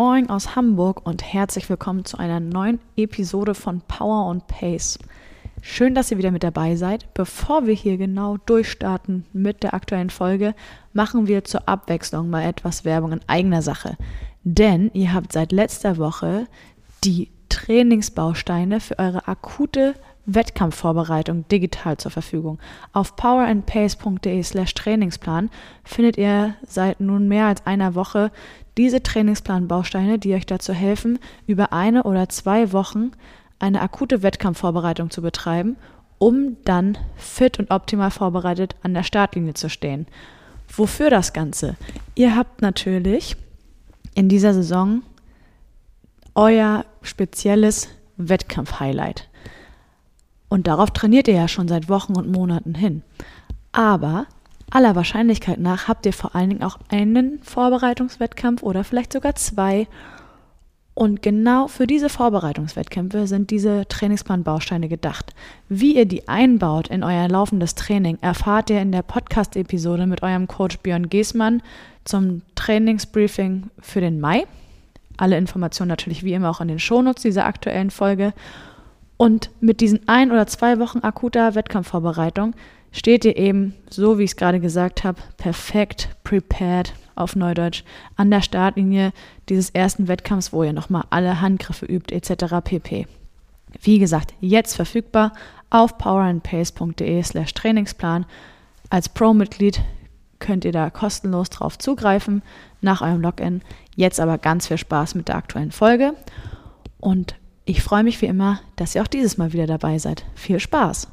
Moin aus Hamburg und herzlich willkommen zu einer neuen Episode von Power und Pace. Schön, dass ihr wieder mit dabei seid. Bevor wir hier genau durchstarten mit der aktuellen Folge, machen wir zur Abwechslung mal etwas Werbung in eigener Sache. Denn ihr habt seit letzter Woche die Trainingsbausteine für eure akute Wettkampfvorbereitung digital zur Verfügung. Auf powerandpace.de slash Trainingsplan findet ihr seit nun mehr als einer Woche diese Trainingsplanbausteine, die euch dazu helfen, über eine oder zwei Wochen eine akute Wettkampfvorbereitung zu betreiben, um dann fit und optimal vorbereitet an der Startlinie zu stehen. Wofür das Ganze? Ihr habt natürlich in dieser Saison euer spezielles Wettkampf-Highlight. Und darauf trainiert ihr ja schon seit Wochen und Monaten hin. Aber aller Wahrscheinlichkeit nach habt ihr vor allen Dingen auch einen Vorbereitungswettkampf oder vielleicht sogar zwei. Und genau für diese Vorbereitungswettkämpfe sind diese Trainingsplanbausteine gedacht. Wie ihr die einbaut in euer laufendes Training, erfahrt ihr in der Podcast-Episode mit eurem Coach Björn Giesmann zum Trainingsbriefing für den Mai. Alle Informationen natürlich wie immer auch in den Shownotes dieser aktuellen Folge. Und mit diesen ein oder zwei Wochen akuter Wettkampfvorbereitung steht ihr eben, so wie ich es gerade gesagt habe, perfekt prepared auf Neudeutsch an der Startlinie dieses ersten Wettkampfs, wo ihr nochmal alle Handgriffe übt etc. pp. Wie gesagt, jetzt verfügbar auf powerandpace.de slash Trainingsplan. Als Pro-Mitglied könnt ihr da kostenlos drauf zugreifen nach eurem Login. Jetzt aber ganz viel Spaß mit der aktuellen Folge und ich freue mich wie immer, dass ihr auch dieses Mal wieder dabei seid. Viel Spaß!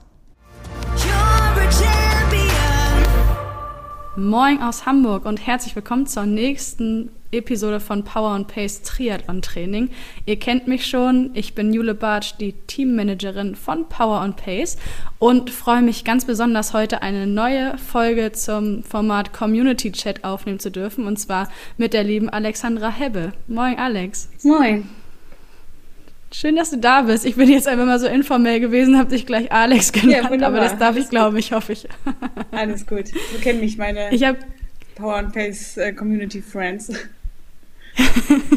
Moin aus Hamburg und herzlich willkommen zur nächsten Episode von Power and Pace Triathlon Training. Ihr kennt mich schon, ich bin Jule Bartsch, die Teammanagerin von Power and Pace und freue mich ganz besonders heute eine neue Folge zum Format Community Chat aufnehmen zu dürfen und zwar mit der lieben Alexandra Hebbe. Moin Alex. Moin. Schön, dass du da bist. Ich bin jetzt einfach mal so informell gewesen, habe dich gleich Alex genannt, ja, aber das darf ich, glaube ich, hoffe ich. Alles gut. So kennen mich meine ich hab, Power and Pace äh, Community Friends.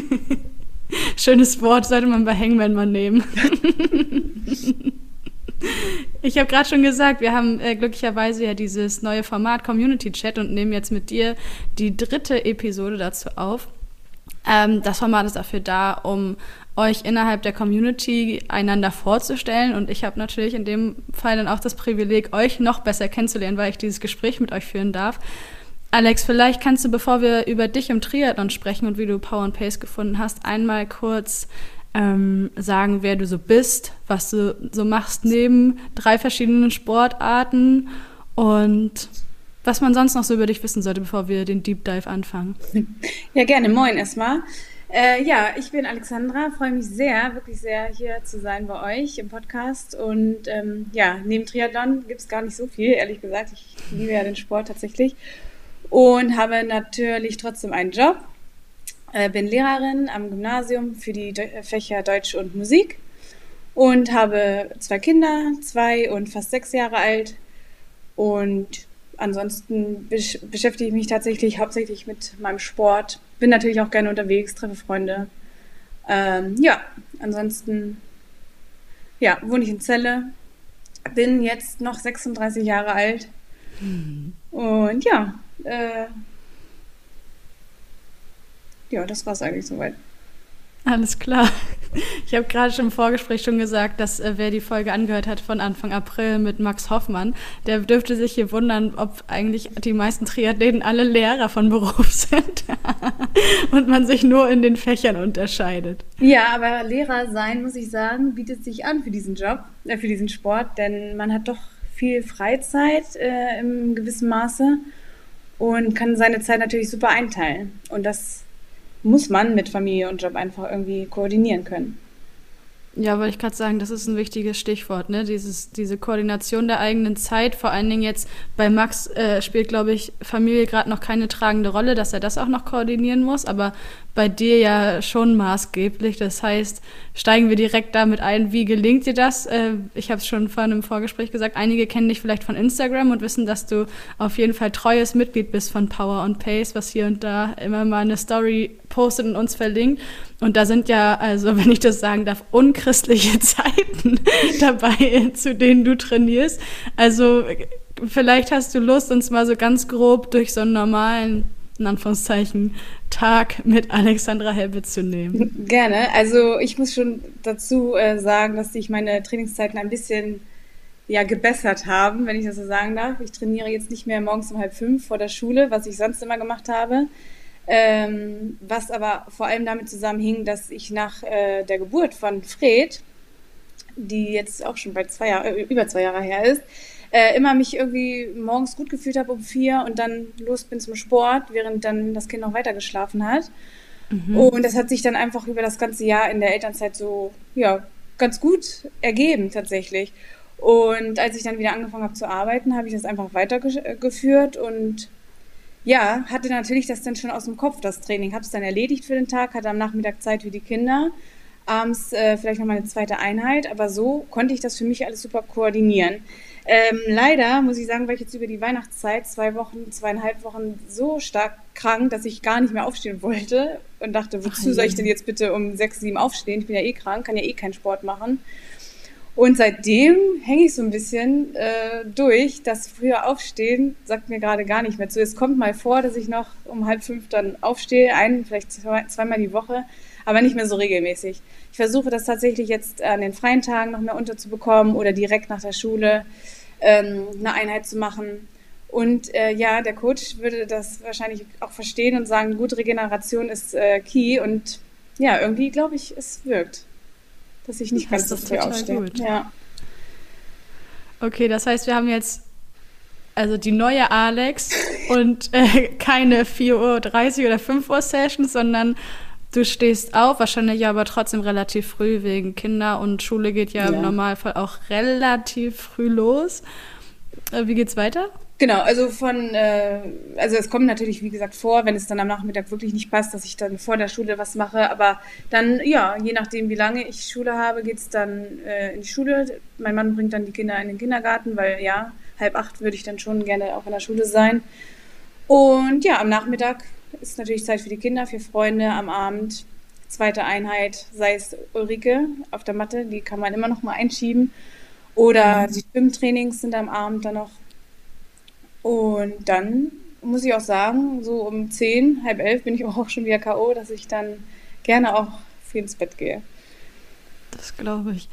Schönes Wort, sollte man bei Hangman mal nehmen. ich habe gerade schon gesagt, wir haben äh, glücklicherweise ja dieses neue Format Community Chat und nehmen jetzt mit dir die dritte Episode dazu auf. Ähm, das Format ist dafür da, um euch innerhalb der Community einander vorzustellen. Und ich habe natürlich in dem Fall dann auch das Privileg, euch noch besser kennenzulernen, weil ich dieses Gespräch mit euch führen darf. Alex, vielleicht kannst du, bevor wir über dich im Triathlon sprechen und wie du Power and Pace gefunden hast, einmal kurz ähm, sagen, wer du so bist, was du so machst neben drei verschiedenen Sportarten und was man sonst noch so über dich wissen sollte, bevor wir den Deep Dive anfangen. Ja, gerne. Moin erstmal. Äh, ja, ich bin Alexandra, freue mich sehr, wirklich sehr, hier zu sein bei euch im Podcast. Und ähm, ja, neben Triathlon gibt es gar nicht so viel, ehrlich gesagt. Ich liebe ja den Sport tatsächlich. Und habe natürlich trotzdem einen Job. Äh, bin Lehrerin am Gymnasium für die De Fächer Deutsch und Musik. Und habe zwei Kinder, zwei und fast sechs Jahre alt. Und ansonsten besch beschäftige ich mich tatsächlich hauptsächlich mit meinem Sport. Bin natürlich auch gerne unterwegs, treffe Freunde. Ähm, ja, ansonsten ja, wohne ich in Celle. Bin jetzt noch 36 Jahre alt. Mhm. Und ja, äh, ja, das war es eigentlich soweit. Alles klar. Ich habe gerade schon im Vorgespräch schon gesagt, dass äh, wer die Folge angehört hat von Anfang April mit Max Hoffmann, der dürfte sich hier wundern, ob eigentlich die meisten Triathleten alle Lehrer von Beruf sind und man sich nur in den Fächern unterscheidet. Ja, aber Lehrer sein, muss ich sagen, bietet sich an für diesen Job, äh, für diesen Sport, denn man hat doch viel Freizeit äh, im gewissen Maße und kann seine Zeit natürlich super einteilen. Und das muss man mit Familie und Job einfach irgendwie koordinieren können. Ja, wollte ich gerade sagen, das ist ein wichtiges Stichwort, ne? Dieses, diese Koordination der eigenen Zeit. Vor allen Dingen jetzt bei Max äh, spielt, glaube ich, Familie gerade noch keine tragende Rolle, dass er das auch noch koordinieren muss, aber bei dir ja schon maßgeblich. Das heißt, steigen wir direkt damit ein, wie gelingt dir das? Äh, ich habe es schon vorhin im Vorgespräch gesagt, einige kennen dich vielleicht von Instagram und wissen, dass du auf jeden Fall treues Mitglied bist von Power und Pace, was hier und da immer mal eine Story gepostet und uns verlinkt. Und da sind ja, also wenn ich das sagen darf, unchristliche Zeiten dabei, zu denen du trainierst. Also vielleicht hast du Lust, uns mal so ganz grob durch so einen normalen in Anführungszeichen, Tag mit Alexandra Helbe zu nehmen? Gerne. Also ich muss schon dazu äh, sagen, dass sich meine Trainingszeiten ein bisschen ja, gebessert haben, wenn ich das so sagen darf. Ich trainiere jetzt nicht mehr morgens um halb fünf vor der Schule, was ich sonst immer gemacht habe. Ähm, was aber vor allem damit zusammenhing, dass ich nach äh, der Geburt von Fred, die jetzt auch schon bald zwei Jahre, äh, über zwei Jahre her ist, äh, immer mich irgendwie morgens gut gefühlt habe um vier und dann los bin zum Sport, während dann das Kind noch weiter geschlafen hat. Mhm. Und das hat sich dann einfach über das ganze Jahr in der Elternzeit so, ja, ganz gut ergeben tatsächlich. Und als ich dann wieder angefangen habe zu arbeiten, habe ich das einfach weitergeführt und ja, hatte natürlich das dann schon aus dem Kopf, das Training. Habe es dann erledigt für den Tag, hatte am Nachmittag Zeit für die Kinder, abends äh, vielleicht nochmal eine zweite Einheit, aber so konnte ich das für mich alles super koordinieren. Ähm, leider muss ich sagen, war ich jetzt über die Weihnachtszeit, zwei Wochen, zweieinhalb Wochen so stark krank, dass ich gar nicht mehr aufstehen wollte und dachte, wozu soll ich denn jetzt bitte um sechs, sieben aufstehen? Ich bin ja eh krank, kann ja eh keinen Sport machen. Und seitdem hänge ich so ein bisschen äh, durch. Das früher Aufstehen sagt mir gerade gar nicht mehr zu. Es kommt mal vor, dass ich noch um halb fünf dann aufstehe, ein, vielleicht zwei, zweimal die Woche, aber nicht mehr so regelmäßig. Ich versuche das tatsächlich jetzt an den freien Tagen noch mehr unterzubekommen oder direkt nach der Schule ähm, eine Einheit zu machen. Und äh, ja, der Coach würde das wahrscheinlich auch verstehen und sagen, gute Regeneration ist äh, key. Und ja, irgendwie glaube ich, es wirkt, dass ich nicht ganz so früh aufstehe. Gut. Ja. Okay, das heißt, wir haben jetzt also die neue Alex und äh, keine 4.30 Uhr oder 5 Uhr Sessions, sondern Du stehst auf, wahrscheinlich aber trotzdem relativ früh wegen Kinder und Schule geht ja, ja. im Normalfall auch relativ früh los. Äh, wie geht's weiter? Genau, also von, äh, also es kommt natürlich, wie gesagt, vor, wenn es dann am Nachmittag wirklich nicht passt, dass ich dann vor der Schule was mache. Aber dann, ja, je nachdem, wie lange ich Schule habe, geht's dann äh, in die Schule. Mein Mann bringt dann die Kinder in den Kindergarten, weil ja, halb acht würde ich dann schon gerne auch in der Schule sein. Und ja, am Nachmittag ist natürlich Zeit für die Kinder, für Freunde am Abend. Zweite Einheit, sei es Ulrike auf der Matte, die kann man immer noch mal einschieben. Oder mhm. die Schwimmtrainings sind am Abend dann noch. Und dann muss ich auch sagen, so um zehn, halb elf bin ich auch schon wieder K.O., dass ich dann gerne auch früh ins Bett gehe. Das glaube ich.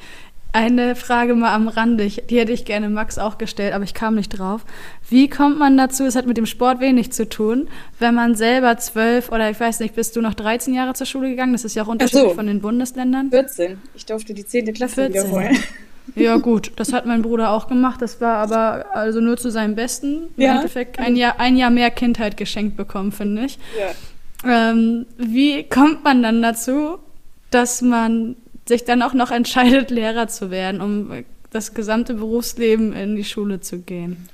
Eine Frage mal am Rande, die hätte ich gerne Max auch gestellt, aber ich kam nicht drauf. Wie kommt man dazu, es hat mit dem Sport wenig zu tun, wenn man selber zwölf oder ich weiß nicht, bist du noch 13 Jahre zur Schule gegangen? Das ist ja auch unterschiedlich so. von den Bundesländern. 14. Ich durfte die 10. Klasse 14. wiederholen. Ja, gut, das hat mein Bruder auch gemacht. Das war aber also nur zu seinem Besten. Im ja. Endeffekt ein Jahr, ein Jahr mehr Kindheit geschenkt bekommen, finde ich. Ja. Ähm, wie kommt man dann dazu, dass man sich dann auch noch entscheidet, Lehrer zu werden, um das gesamte Berufsleben in die Schule zu gehen?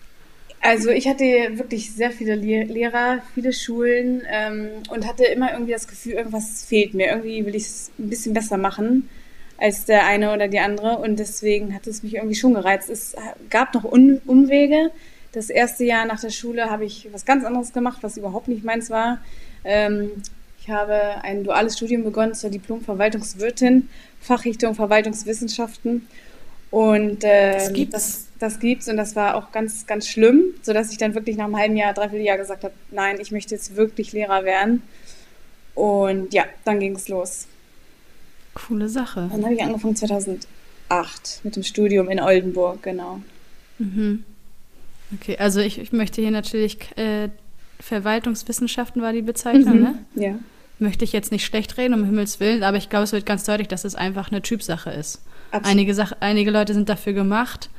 Also ich hatte wirklich sehr viele Lehrer, viele Schulen ähm, und hatte immer irgendwie das Gefühl, irgendwas fehlt mir. Irgendwie will ich es ein bisschen besser machen als der eine oder die andere und deswegen hat es mich irgendwie schon gereizt. Es gab noch Un Umwege. Das erste Jahr nach der Schule habe ich was ganz anderes gemacht, was überhaupt nicht meins war. Ähm, ich habe ein duales Studium begonnen zur Diplom-Verwaltungswirtin, Fachrichtung Verwaltungswissenschaften. Und äh, das, gibt's. Das, das gibt's und das war auch ganz, ganz schlimm, sodass ich dann wirklich nach einem halben Jahr, dreiviertel Jahr gesagt habe, nein, ich möchte jetzt wirklich Lehrer werden. Und ja, dann ging es los. Coole Sache. Dann habe ich angefangen 2008 mit dem Studium in Oldenburg, genau. Mhm. Okay, also ich, ich möchte hier natürlich äh, Verwaltungswissenschaften war die Bezeichnung, mhm. ne? Ja. Möchte ich jetzt nicht schlecht reden, um Himmels Willen, aber ich glaube, es wird ganz deutlich, dass es einfach eine Typsache ist. Einige, Sach einige Leute sind dafür gemacht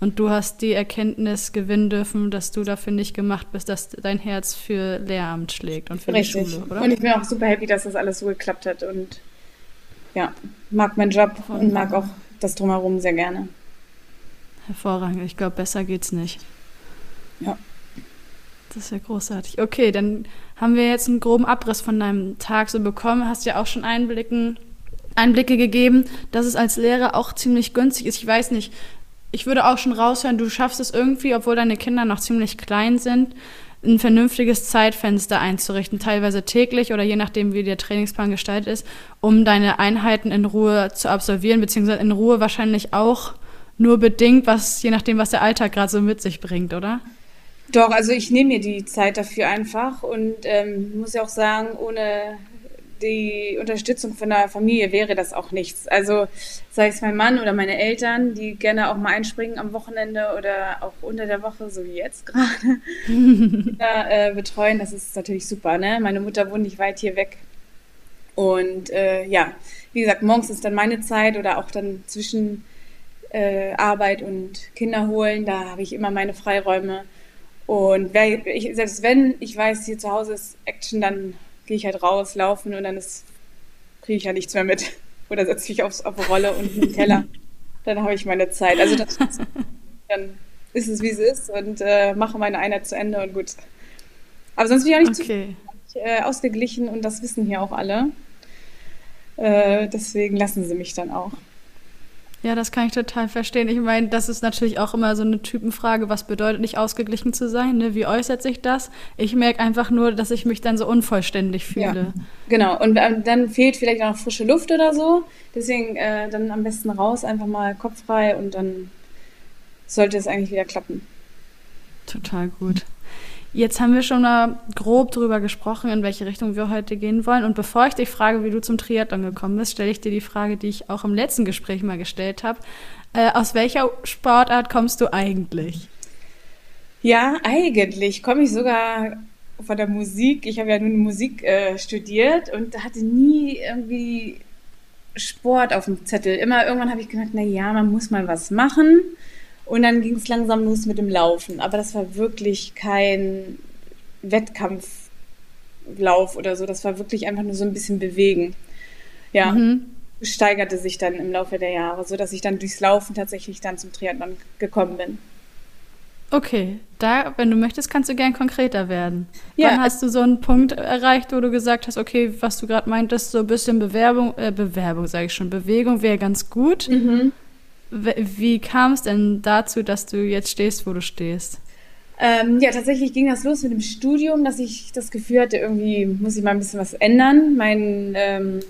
und du hast die Erkenntnis gewinnen dürfen, dass du dafür nicht gemacht bist, dass dein Herz für Lehramt schlägt und für Richtig. die Schule, oder? Und ich bin auch super happy, dass das alles so geklappt hat und ja, mag meinen Job und mag auch das Drumherum sehr gerne. Hervorragend. Ich glaube, besser geht's nicht. Ja. Das ist ja großartig. Okay, dann haben wir jetzt einen groben Abriss von deinem Tag so bekommen. Hast ja auch schon Einblicken, Einblicke gegeben, dass es als Lehrer auch ziemlich günstig ist. Ich weiß nicht, ich würde auch schon raushören, du schaffst es irgendwie, obwohl deine Kinder noch ziemlich klein sind, ein vernünftiges Zeitfenster einzurichten, teilweise täglich oder je nachdem, wie der Trainingsplan gestaltet ist, um deine Einheiten in Ruhe zu absolvieren, beziehungsweise in Ruhe wahrscheinlich auch nur bedingt, was je nachdem, was der Alltag gerade so mit sich bringt, oder? Doch, also ich nehme mir die Zeit dafür einfach und ähm, muss ja auch sagen, ohne die Unterstützung von der Familie wäre das auch nichts. Also sei es mein Mann oder meine Eltern, die gerne auch mal einspringen am Wochenende oder auch unter der Woche, so wie jetzt gerade, äh, betreuen, das ist natürlich super. Ne? Meine Mutter wohnt nicht weit hier weg. Und äh, ja, wie gesagt, morgens ist dann meine Zeit oder auch dann zwischen äh, Arbeit und Kinder holen, da habe ich immer meine Freiräume. Und wer, ich, selbst wenn ich weiß, hier zu Hause ist Action, dann gehe ich halt raus, laufen und dann kriege ich ja nichts mehr mit. Oder setze mich aufs, auf eine Rolle und in den Keller. Dann habe ich meine Zeit. Also das, dann ist es, wie es ist und äh, mache meine Einheit zu Ende und gut. Aber sonst bin ich auch nicht okay. zu äh, ausgeglichen und das wissen hier auch alle. Äh, deswegen lassen sie mich dann auch. Ja, das kann ich total verstehen. Ich meine, das ist natürlich auch immer so eine Typenfrage, was bedeutet nicht ausgeglichen zu sein? Ne? Wie äußert sich das? Ich merke einfach nur, dass ich mich dann so unvollständig fühle. Ja, genau, und ähm, dann fehlt vielleicht auch noch frische Luft oder so. Deswegen äh, dann am besten raus, einfach mal Kopf frei und dann sollte es eigentlich wieder klappen. Total gut. Jetzt haben wir schon mal grob darüber gesprochen, in welche Richtung wir heute gehen wollen. Und bevor ich dich frage, wie du zum Triathlon gekommen bist, stelle ich dir die Frage, die ich auch im letzten Gespräch mal gestellt habe. Äh, aus welcher Sportart kommst du eigentlich? Ja, eigentlich komme ich sogar von der Musik. Ich habe ja nun Musik äh, studiert und hatte nie irgendwie Sport auf dem Zettel. Immer irgendwann habe ich gedacht, na ja, man muss mal was machen. Und dann ging es langsam los mit dem Laufen. Aber das war wirklich kein Wettkampflauf oder so. Das war wirklich einfach nur so ein bisschen bewegen. Ja, mhm. steigerte sich dann im Laufe der Jahre, sodass ich dann durchs Laufen tatsächlich dann zum Triathlon gekommen bin. Okay, da, wenn du möchtest, kannst du gern konkreter werden. Ja. Wann hast du so einen Punkt erreicht, wo du gesagt hast, okay, was du gerade meintest, so ein bisschen Bewerbung, äh, Bewerbung sage ich schon, Bewegung wäre ganz gut. Mhm. Wie kam es denn dazu, dass du jetzt stehst, wo du stehst? Ähm, ja, tatsächlich ging das los mit dem Studium, dass ich das Gefühl hatte, irgendwie muss ich mal ein bisschen was ändern. Mein ähm,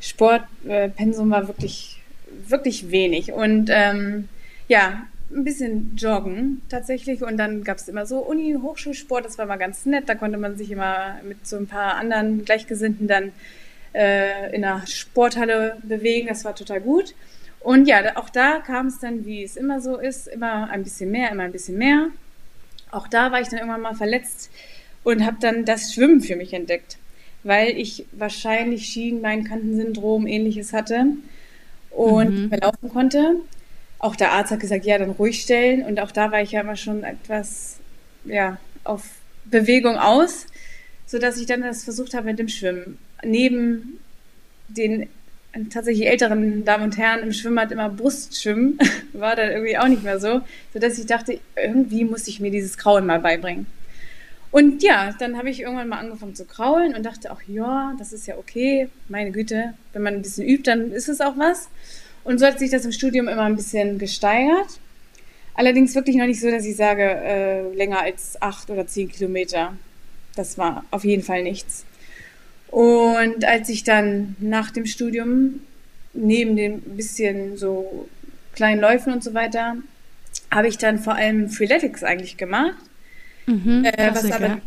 Sportpensum äh, war wirklich, wirklich wenig. Und ähm, ja, ein bisschen joggen tatsächlich. Und dann gab es immer so Uni-Hochschulsport, das war mal ganz nett. Da konnte man sich immer mit so ein paar anderen Gleichgesinnten dann äh, in einer Sporthalle bewegen. Das war total gut. Und ja, auch da kam es dann, wie es immer so ist, immer ein bisschen mehr, immer ein bisschen mehr. Auch da war ich dann irgendwann mal verletzt und habe dann das Schwimmen für mich entdeckt, weil ich wahrscheinlich Schienbeinkantensyndrom ähnliches hatte und mhm. mehr laufen konnte. Auch der Arzt hat gesagt, ja, dann ruhig stellen. Und auch da war ich ja immer schon etwas ja, auf Bewegung aus, sodass ich dann das versucht habe mit dem Schwimmen. Neben den tatsächlich älteren Damen und Herren im Schwimmbad immer Brustschwimmen, war dann irgendwie auch nicht mehr so, sodass ich dachte, irgendwie muss ich mir dieses Kraulen mal beibringen. Und ja, dann habe ich irgendwann mal angefangen zu kraulen und dachte auch, ja, das ist ja okay, meine Güte, wenn man ein bisschen übt, dann ist es auch was. Und so hat sich das im Studium immer ein bisschen gesteigert. Allerdings wirklich noch nicht so, dass ich sage, äh, länger als acht oder zehn Kilometer. Das war auf jeden Fall nichts. Und als ich dann nach dem Studium neben dem bisschen so kleinen Läufen und so weiter, habe ich dann vor allem Freeletics eigentlich gemacht. Mhm, äh, was aber,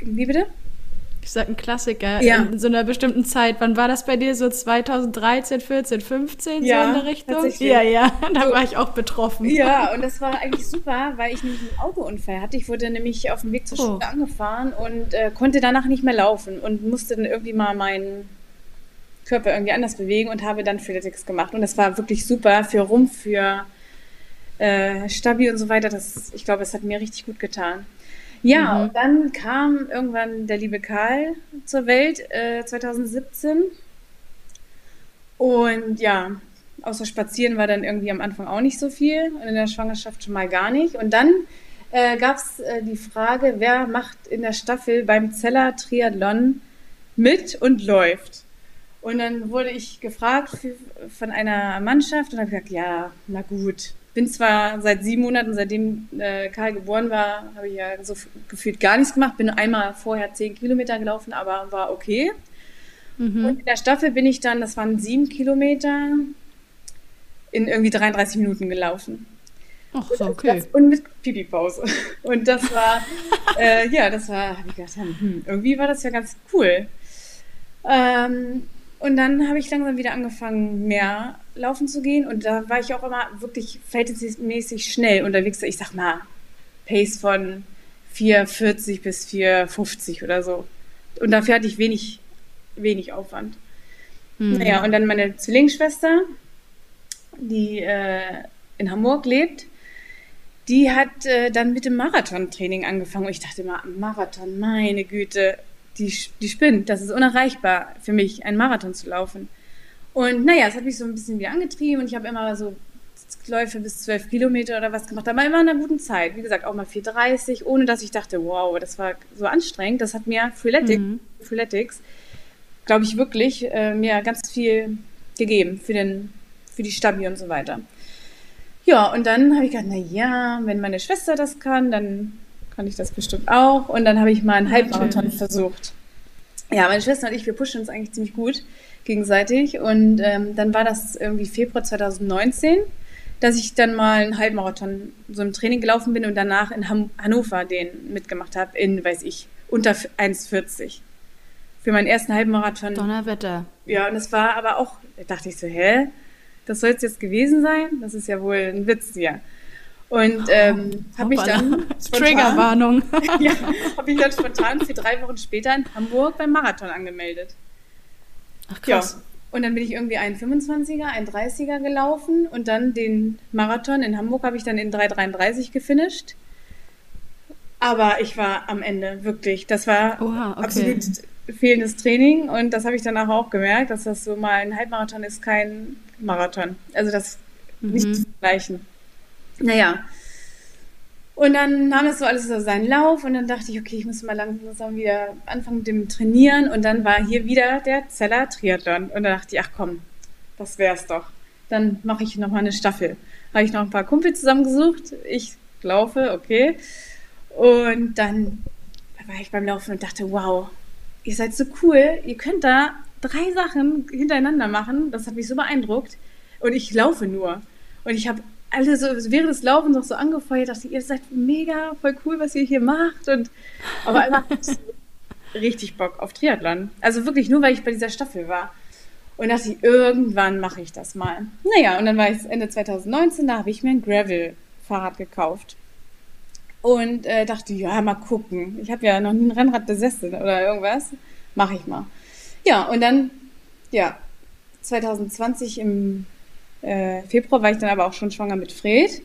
wie bitte? Ich sag ein Klassiker ja. in so einer bestimmten Zeit. Wann war das bei dir? So 2013, 14, 15 ja, so in der Richtung? Ja, ja, da so, war ich auch betroffen. Ja, und das war eigentlich super, weil ich nämlich einen Autounfall hatte. Ich wurde nämlich auf dem Weg zur oh. Schule angefahren und äh, konnte danach nicht mehr laufen und musste dann irgendwie mal meinen Körper irgendwie anders bewegen und habe dann Freeletics gemacht. Und das war wirklich super für Rumpf, für äh, Stabi und so weiter. Das, ich glaube, es hat mir richtig gut getan. Ja, mhm. und dann kam irgendwann der liebe Karl zur Welt, äh, 2017. Und ja, außer Spazieren war dann irgendwie am Anfang auch nicht so viel und in der Schwangerschaft schon mal gar nicht. Und dann äh, gab es äh, die Frage, wer macht in der Staffel beim Zeller Triathlon mit und läuft. Und dann wurde ich gefragt für, von einer Mannschaft und habe gesagt, ja, na gut, bin zwar seit sieben Monaten, seitdem äh, Karl geboren war, habe ich ja so gefühlt gar nichts gemacht. Bin einmal vorher zehn Kilometer gelaufen, aber war okay. Mhm. Und in der Staffel bin ich dann, das waren sieben Kilometer, in irgendwie 33 Minuten gelaufen. Ach so, okay. Das, und mit Pipi-Pause. Und das war, äh, ja, das war, habe ich gedacht, hm, irgendwie war das ja ganz cool. Ähm, und dann habe ich langsam wieder angefangen, mehr laufen zu gehen. Und da war ich auch immer wirklich verhältnismäßig schnell unterwegs. Ich sag mal, Pace von 4,40 bis 4,50 oder so. Und dafür hatte ich wenig, wenig Aufwand. Hm. Naja, und dann meine Zwillingsschwester, die äh, in Hamburg lebt, die hat äh, dann mit dem Marathontraining angefangen. Und ich dachte immer, Marathon, meine Güte, die, die spinnt. Das ist unerreichbar für mich, einen Marathon zu laufen. Und naja, es hat mich so ein bisschen wieder angetrieben und ich habe immer so Läufe bis zwölf Kilometer oder was gemacht, aber immer in einer guten Zeit. Wie gesagt, auch mal 4,30, ohne dass ich dachte, wow, das war so anstrengend. Das hat mir Freeletics, mhm. Freeletics glaube ich wirklich, äh, mir ganz viel gegeben für, den, für die Stabi und so weiter. Ja, und dann habe ich gedacht, na ja, wenn meine Schwester das kann, dann kann ich das bestimmt auch. Und dann habe ich mal einen Halbmarathon versucht. Ja, meine Schwester und ich, wir pushen uns eigentlich ziemlich gut gegenseitig. Und ähm, dann war das irgendwie Februar 2019, dass ich dann mal einen Halbmarathon so im Training gelaufen bin und danach in Ham Hannover den mitgemacht habe, in, weiß ich, unter 1,40. Für meinen ersten Halbmarathon. Donnerwetter. Ja, und es war aber auch, da dachte ich so, hä? Das soll es jetzt gewesen sein? Das ist ja wohl ein Witz hier. Und ähm, oh, habe mich dann Triggerwarnung. ja, habe mich dann spontan für drei Wochen später in Hamburg beim Marathon angemeldet. Ach krass. Ja. Und dann bin ich irgendwie ein 25er, ein 30er gelaufen und dann den Marathon in Hamburg habe ich dann in 3,33 gefinisht. Aber ich war am Ende wirklich, das war Oha, okay. absolut fehlendes Training und das habe ich danach auch gemerkt, dass das so mal ein Halbmarathon ist, kein Marathon. Also das mhm. nicht zu vergleichen. Naja. Und dann nahm es so alles so seinen Lauf und dann dachte ich, okay, ich muss mal langsam wieder anfangen mit dem Trainieren und dann war hier wieder der Zeller Triathlon und dann dachte ich, ach komm, das wär's doch. Dann mache ich noch mal eine Staffel. Habe ich noch ein paar Kumpel zusammengesucht. Ich laufe, okay. Und dann war ich beim Laufen und dachte, wow, ihr seid so cool. Ihr könnt da drei Sachen hintereinander machen. Das hat mich so beeindruckt. Und ich laufe nur. Und ich habe alle so während des Laufens noch so angefeuert, dachte ihr seid mega, voll cool, was ihr hier macht. Und aber einfach richtig Bock auf Triathlon. Also wirklich nur, weil ich bei dieser Staffel war. Und dachte ich, irgendwann mache ich das mal. Naja, und dann war ich Ende 2019, da habe ich mir ein Gravel-Fahrrad gekauft. Und äh, dachte, ja, mal gucken. Ich habe ja noch nie ein Rennrad besessen oder irgendwas. Mache ich mal. Ja, und dann, ja, 2020 im äh, Februar war ich dann aber auch schon schwanger mit Fred,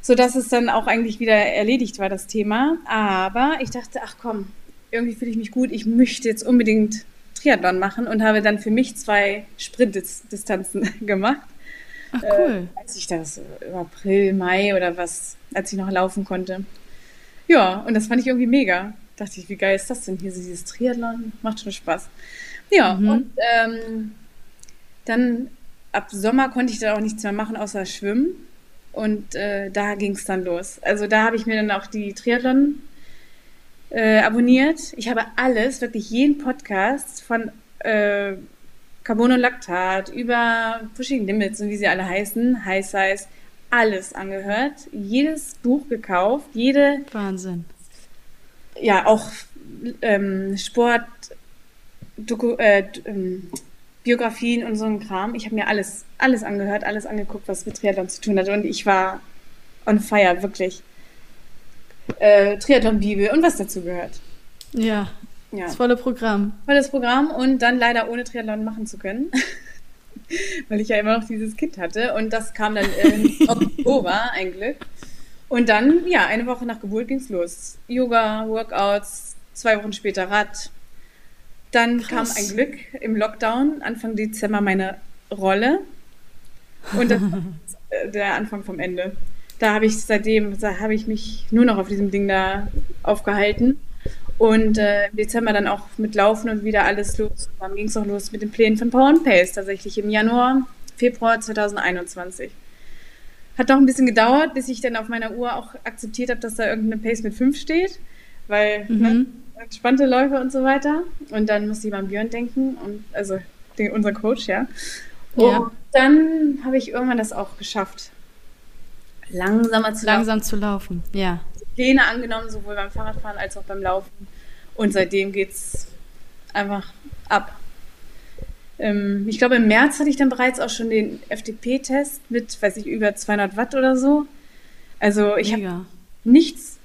sodass es dann auch eigentlich wieder erledigt war, das Thema. Aber ich dachte, ach komm, irgendwie fühle ich mich gut, ich möchte jetzt unbedingt Triathlon machen und habe dann für mich zwei Sprintdistanzen gemacht. Ach cool. Äh, als ich das im April, Mai oder was, als ich noch laufen konnte. Ja, und das fand ich irgendwie mega. Dachte ich, wie geil ist das denn hier, dieses Triathlon? Macht schon Spaß. Ja, mhm. und ähm, dann ab Sommer konnte ich da auch nichts mehr machen, außer schwimmen. Und äh, da ging es dann los. Also da habe ich mir dann auch die Triathlon äh, abonniert. Ich habe alles, wirklich jeden Podcast von äh, Carbon und Laktat über Pushing Limits und wie sie alle heißen, High Size, alles angehört, jedes Buch gekauft, jede. Wahnsinn. Ja, auch ähm, Sport, Doku, äh, ähm, Biografien und so ein Kram. Ich habe mir alles, alles angehört, alles angeguckt, was mit Triathlon zu tun hatte. Und ich war on fire, wirklich. Äh, Triathlon-Bibel und was dazu gehört. Ja, ja. Das volle Programm. Volles Programm und dann leider ohne Triathlon machen zu können. Weil ich ja immer noch dieses Kind hatte. Und das kam dann im Oktober, ein Glück. Und dann, ja, eine Woche nach Geburt ging es los. Yoga, Workouts, zwei Wochen später Rad, dann Krass. kam ein Glück im Lockdown, Anfang Dezember meine Rolle. Und das war der Anfang vom Ende. Da habe ich seitdem, da habe ich mich nur noch auf diesem Ding da aufgehalten. Und äh, im Dezember dann auch mit Laufen und wieder alles los. Und dann ging es auch los mit den Plänen von Power and Pace, tatsächlich im Januar, Februar 2021. Hat doch ein bisschen gedauert, bis ich dann auf meiner Uhr auch akzeptiert habe, dass da irgendeine Pace mit 5 steht, weil mhm. ne, entspannte Läufe und so weiter. Und dann musste ich an Björn denken, und, also den, unser Coach, ja. Und ja. dann habe ich irgendwann das auch geschafft, langsamer zu Langsam laufen. zu laufen, ja. Pläne angenommen, sowohl beim Fahrradfahren als auch beim Laufen. Und seitdem geht es einfach ab. Ähm, ich glaube, im März hatte ich dann bereits auch schon den FDP-Test mit, weiß ich, über 200 Watt oder so. Also ich habe nichts,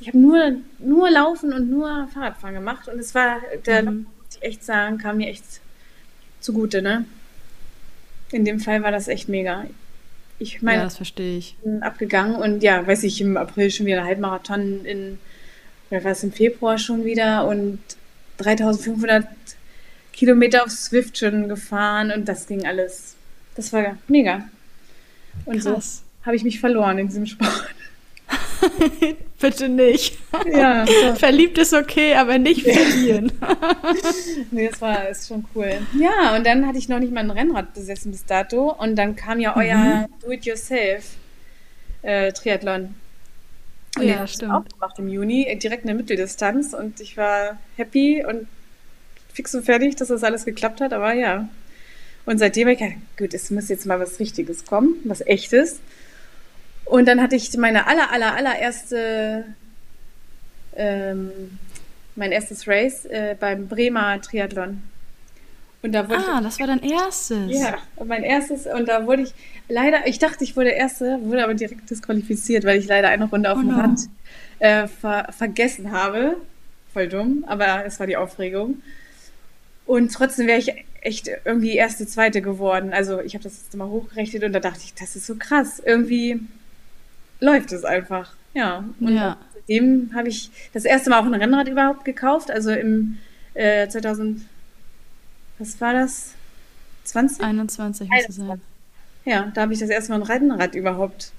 ich habe nur, nur Laufen und nur Fahrradfahren gemacht und es war, da mhm. muss ich echt sagen, kam mir echt zugute, ne? In dem Fall war das echt mega. Ich meine, ja, das verstehe ich. Bin abgegangen und ja, weiß ich, im April schon wieder ein Halbmarathon in, oder war es im Februar schon wieder und 3500 Kilometer auf Swift schon gefahren und das ging alles. Das war mega. Und Krass. so habe ich mich verloren in diesem Sport. Bitte nicht. Ja, so. Verliebt ist okay, aber nicht verlieren. nee, das war ist schon cool. Ja, und dann hatte ich noch nicht mal ein Rennrad besessen bis dato. Und dann kam ja euer mhm. Do-it-yourself-Triathlon. Äh, und ja, das stimmt. auch gemacht im Juni, äh, direkt in der Mitteldistanz. Und ich war happy und fix und fertig, dass das alles geklappt hat. Aber ja. Und seitdem habe ich gedacht, gut, es muss jetzt mal was Richtiges kommen, was Echtes. Und dann hatte ich meine aller, aller, allererste, ähm, mein erstes Race äh, beim Bremer Triathlon. Und da wurde ah, ich, das war dein erstes. Ja, mein erstes. Und da wurde ich leider, ich dachte, ich wurde Erste, wurde aber direkt disqualifiziert, weil ich leider eine Runde auf oh dem no. Rad äh, ver vergessen habe. Voll dumm, aber es war die Aufregung. Und trotzdem wäre ich echt irgendwie erste, zweite geworden. Also ich habe das jetzt mal hochgerechnet und da dachte ich, das ist so krass. Irgendwie läuft es einfach. Ja. Und ja. seitdem habe ich das erste Mal auch ein Rennrad überhaupt gekauft. Also im äh, 2000, was war das? 20? 21 muss es sein. Ja, da habe ich das erste Mal ein Rennrad überhaupt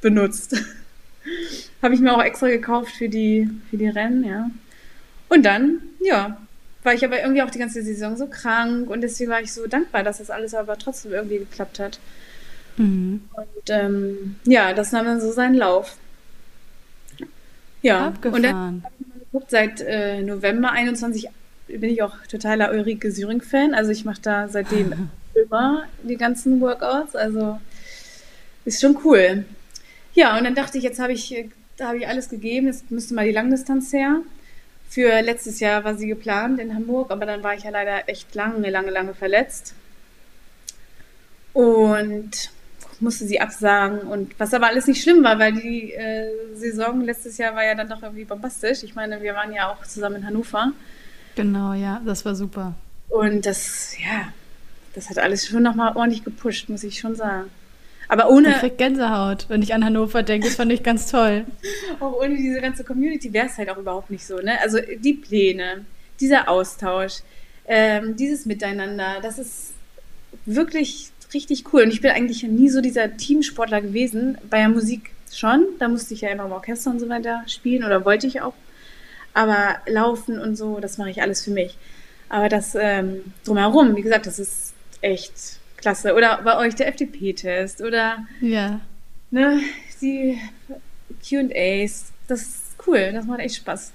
benutzt. habe ich mir auch extra gekauft für die, für die Rennen, ja. Und dann, ja, war ich aber irgendwie auch die ganze Saison so krank und deswegen war ich so dankbar, dass das alles aber trotzdem irgendwie geklappt hat. Mhm. Und ähm, ja, das nahm dann so seinen Lauf. Ja, Abgefahren. und dann habe ich mal geguckt, seit äh, November 21 bin ich auch totaler Ulrike Syring-Fan. Also ich mache da seitdem immer die ganzen Workouts. Also ist schon cool. Ja, und dann dachte ich, jetzt habe ich, da habe ich alles gegeben, jetzt müsste mal die Langdistanz her. Für letztes Jahr war sie geplant in Hamburg, aber dann war ich ja leider echt lange, lange, lange verletzt. Und musste sie absagen und was aber alles nicht schlimm war, weil die äh, Saison letztes Jahr war ja dann doch irgendwie bombastisch. Ich meine, wir waren ja auch zusammen in Hannover. Genau, ja, das war super. Und das, ja, das hat alles schon nochmal ordentlich gepusht, muss ich schon sagen. Aber ohne. Ich krieg Gänsehaut, wenn ich an Hannover denke. Das fand ich ganz toll. auch ohne diese ganze Community wäre es halt auch überhaupt nicht so, ne? Also die Pläne, dieser Austausch, ähm, dieses Miteinander, das ist wirklich richtig cool. Und ich bin eigentlich nie so dieser Teamsportler gewesen. Bei der Musik schon. Da musste ich ja immer im Orchester und so weiter spielen oder wollte ich auch. Aber laufen und so, das mache ich alles für mich. Aber das ähm, drumherum, wie gesagt, das ist echt klasse. Oder bei euch der FDP-Test oder ja. ne, die QAs. Das ist cool, das macht echt Spaß.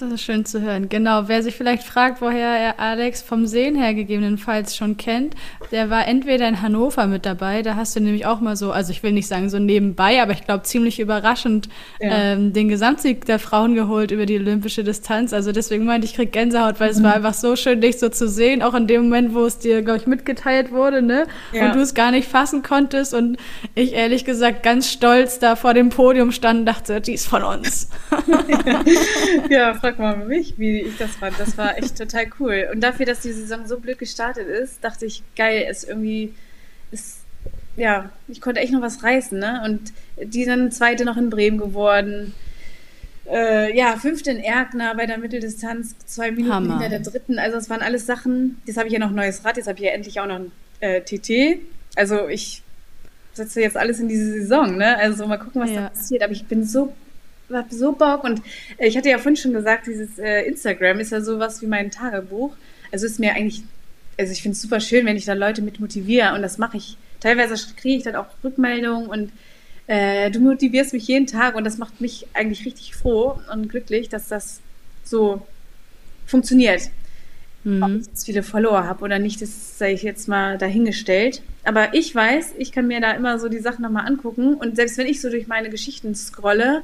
Das ist schön zu hören. Genau, wer sich vielleicht fragt, woher er Alex vom Sehen her gegebenenfalls schon kennt, der war entweder in Hannover mit dabei, da hast du nämlich auch mal so, also ich will nicht sagen so nebenbei, aber ich glaube ziemlich überraschend ja. ähm, den Gesamtsieg der Frauen geholt über die olympische Distanz. Also deswegen meinte ich, krieg Gänsehaut, weil mhm. es war einfach so schön, dich so zu sehen, auch in dem Moment, wo es dir, glaube ich, mitgeteilt wurde, ne? Ja. Und du es gar nicht fassen konntest und ich ehrlich gesagt ganz stolz da vor dem Podium stand und dachte, die ist von uns. ja, frag mal mich, wie ich das fand. Das war echt total cool. Und dafür, dass die Saison so blöd gestartet ist, dachte ich, geil, ist irgendwie, ist, ja, ich konnte echt noch was reißen, ne? Und die dann zweite noch in Bremen geworden. Äh, ja, fünfte in Erkner bei der Mitteldistanz, zwei Minuten Hammer. hinter der dritten. Also es waren alles Sachen. Jetzt habe ich ja noch ein neues Rad, jetzt habe ich ja endlich auch noch ein äh, TT. Also ich setze jetzt alles in diese Saison, ne? Also mal gucken, was ja. da passiert. Aber ich bin so habe so Bock und äh, ich hatte ja vorhin schon gesagt, dieses äh, Instagram ist ja sowas wie mein Tagebuch. Also ist mir eigentlich, also ich finde es super schön, wenn ich da Leute mit motiviere und das mache ich teilweise kriege ich dann auch Rückmeldungen und äh, du motivierst mich jeden Tag und das macht mich eigentlich richtig froh und glücklich, dass das so funktioniert. Mhm. Ob ich jetzt viele Follower habe oder nicht, das sei ich jetzt mal dahingestellt. Aber ich weiß, ich kann mir da immer so die Sachen nochmal angucken und selbst wenn ich so durch meine Geschichten scrolle,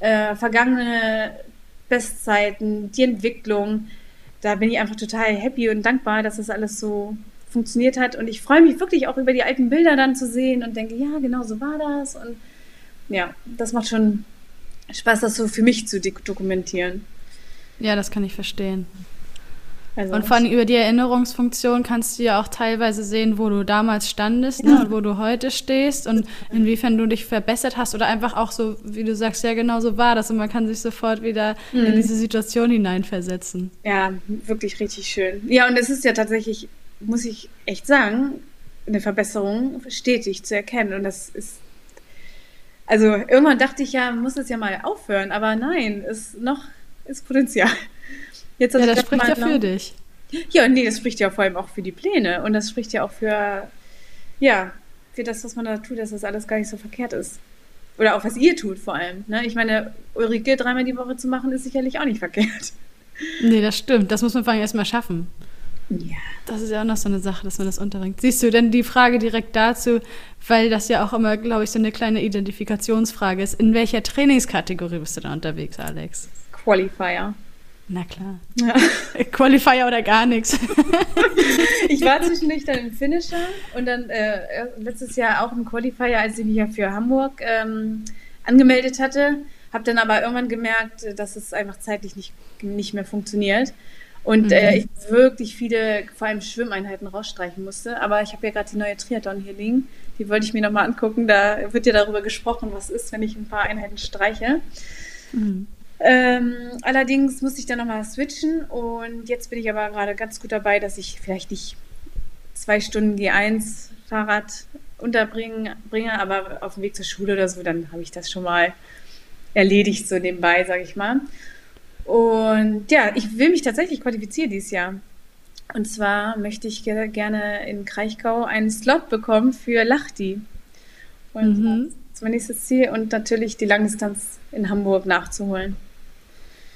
äh, vergangene Bestzeiten, die Entwicklung, da bin ich einfach total happy und dankbar, dass das alles so funktioniert hat. Und ich freue mich wirklich auch über die alten Bilder dann zu sehen und denke, ja, genau so war das. Und ja, das macht schon Spaß, das so für mich zu dokumentieren. Ja, das kann ich verstehen. Also und vor allem über die Erinnerungsfunktion kannst du ja auch teilweise sehen, wo du damals standest ne, und wo du heute stehst und inwiefern du dich verbessert hast oder einfach auch so, wie du sagst, ja genau so war das und man kann sich sofort wieder mhm. in diese Situation hineinversetzen. Ja, wirklich richtig schön. Ja, und es ist ja tatsächlich, muss ich echt sagen, eine Verbesserung stetig zu erkennen und das ist also irgendwann dachte ich ja, muss es ja mal aufhören, aber nein, ist noch ist Potenzial. Jetzt ja, das spricht ja für dich. Ja, nee, das spricht ja vor allem auch für die Pläne und das spricht ja auch für, ja, für das, was man da tut, dass das alles gar nicht so verkehrt ist. Oder auch was ihr tut vor allem. Ne? Ich meine, Ulrike dreimal die Woche zu machen, ist sicherlich auch nicht verkehrt. Nee, das stimmt. Das muss man vor allem erstmal schaffen. Ja. Das ist ja auch noch so eine Sache, dass man das unterbringt. Siehst du denn die Frage direkt dazu, weil das ja auch immer, glaube ich, so eine kleine Identifikationsfrage ist. In welcher Trainingskategorie bist du da unterwegs, Alex? Qualifier. Na klar. Ja. Qualifier oder gar nichts. ich war zwischendurch dann im Finisher und dann äh, letztes Jahr auch im Qualifier, als ich mich ja für Hamburg ähm, angemeldet hatte. Habe dann aber irgendwann gemerkt, dass es einfach zeitlich nicht, nicht mehr funktioniert. Und mhm. äh, ich wirklich viele, vor allem Schwimmeinheiten rausstreichen musste. Aber ich habe ja gerade die neue Triathlon hier liegen. Die wollte ich mir nochmal angucken. Da wird ja darüber gesprochen, was ist, wenn ich ein paar Einheiten streiche. Mhm. Ähm, allerdings musste ich dann nochmal switchen und jetzt bin ich aber gerade ganz gut dabei, dass ich vielleicht nicht zwei Stunden G1 Fahrrad unterbringe, bringe, aber auf dem Weg zur Schule oder so, dann habe ich das schon mal erledigt, so nebenbei, sage ich mal. Und ja, ich will mich tatsächlich qualifizieren dieses Jahr. Und zwar möchte ich gerne in Kraichgau einen Slot bekommen für Lachti. Und mhm. das ist mein nächstes Ziel und natürlich die Langdistanz in Hamburg nachzuholen.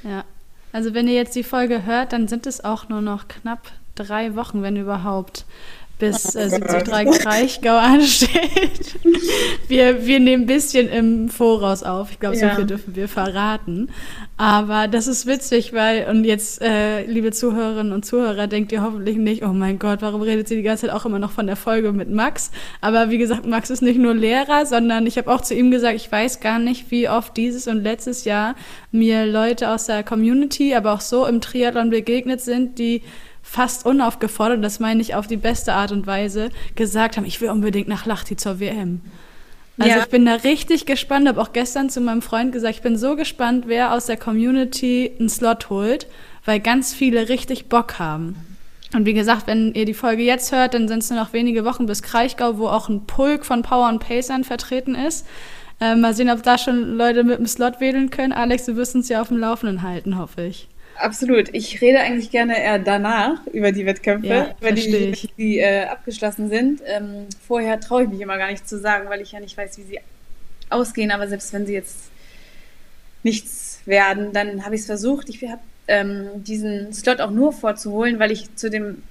Ja. Also wenn ihr jetzt die Folge hört, dann sind es auch nur noch knapp drei Wochen, wenn überhaupt bis äh, 73 Kraichgau ansteht. Wir, wir nehmen ein bisschen im Voraus auf. Ich glaube, so ja. viel dürfen wir verraten. Aber das ist witzig, weil, und jetzt, äh, liebe Zuhörerinnen und Zuhörer, denkt ihr hoffentlich nicht, oh mein Gott, warum redet sie die ganze Zeit auch immer noch von der Folge mit Max? Aber wie gesagt, Max ist nicht nur Lehrer, sondern ich habe auch zu ihm gesagt, ich weiß gar nicht, wie oft dieses und letztes Jahr mir Leute aus der Community, aber auch so im Triathlon begegnet sind, die fast unaufgefordert, das meine ich auf die beste Art und Weise, gesagt haben, ich will unbedingt nach Lachti zur WM. Also ja. ich bin da richtig gespannt, habe auch gestern zu meinem Freund gesagt, ich bin so gespannt, wer aus der Community einen Slot holt, weil ganz viele richtig Bock haben. Und wie gesagt, wenn ihr die Folge jetzt hört, dann sind es nur noch wenige Wochen bis Kraichgau, wo auch ein Pulk von Power und Pacern vertreten ist. Äh, mal sehen, ob da schon Leute mit dem Slot wedeln können. Alex, du wirst uns ja auf dem Laufenden halten, hoffe ich. Absolut. Ich rede eigentlich gerne eher danach über die Wettkämpfe, ja, wenn die, ich. die äh, abgeschlossen sind. Ähm, vorher traue ich mich immer gar nicht zu sagen, weil ich ja nicht weiß, wie sie ausgehen. Aber selbst wenn sie jetzt nichts werden, dann habe ich es versucht. Ich habe ähm, diesen Slot auch nur vorzuholen, weil ich zu dem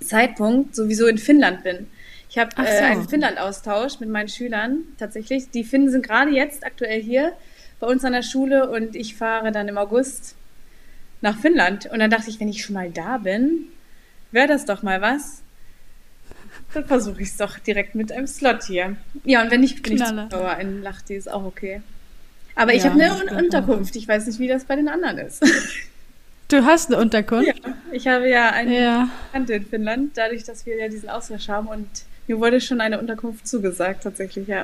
Zeitpunkt sowieso in Finnland bin. Ich habe äh, so. äh, einen Finnland-Austausch mit meinen Schülern tatsächlich. Die Finnen sind gerade jetzt aktuell hier bei uns an der Schule und ich fahre dann im August nach Finnland. Und dann dachte ich, wenn ich schon mal da bin, wäre das doch mal was. Dann versuche ich es doch direkt mit einem Slot hier. Ja, und wenn nicht, bin Knalle. ich Zuschauer in Lachti, ist auch okay. Aber ich ja, habe eine Un Unterkunft. Ich weiß nicht, wie das bei den anderen ist. Du hast eine Unterkunft? Ja, ich habe ja eine ja. Tante in Finnland, dadurch, dass wir ja diesen Austausch haben und mir wurde schon eine Unterkunft zugesagt, tatsächlich, ja.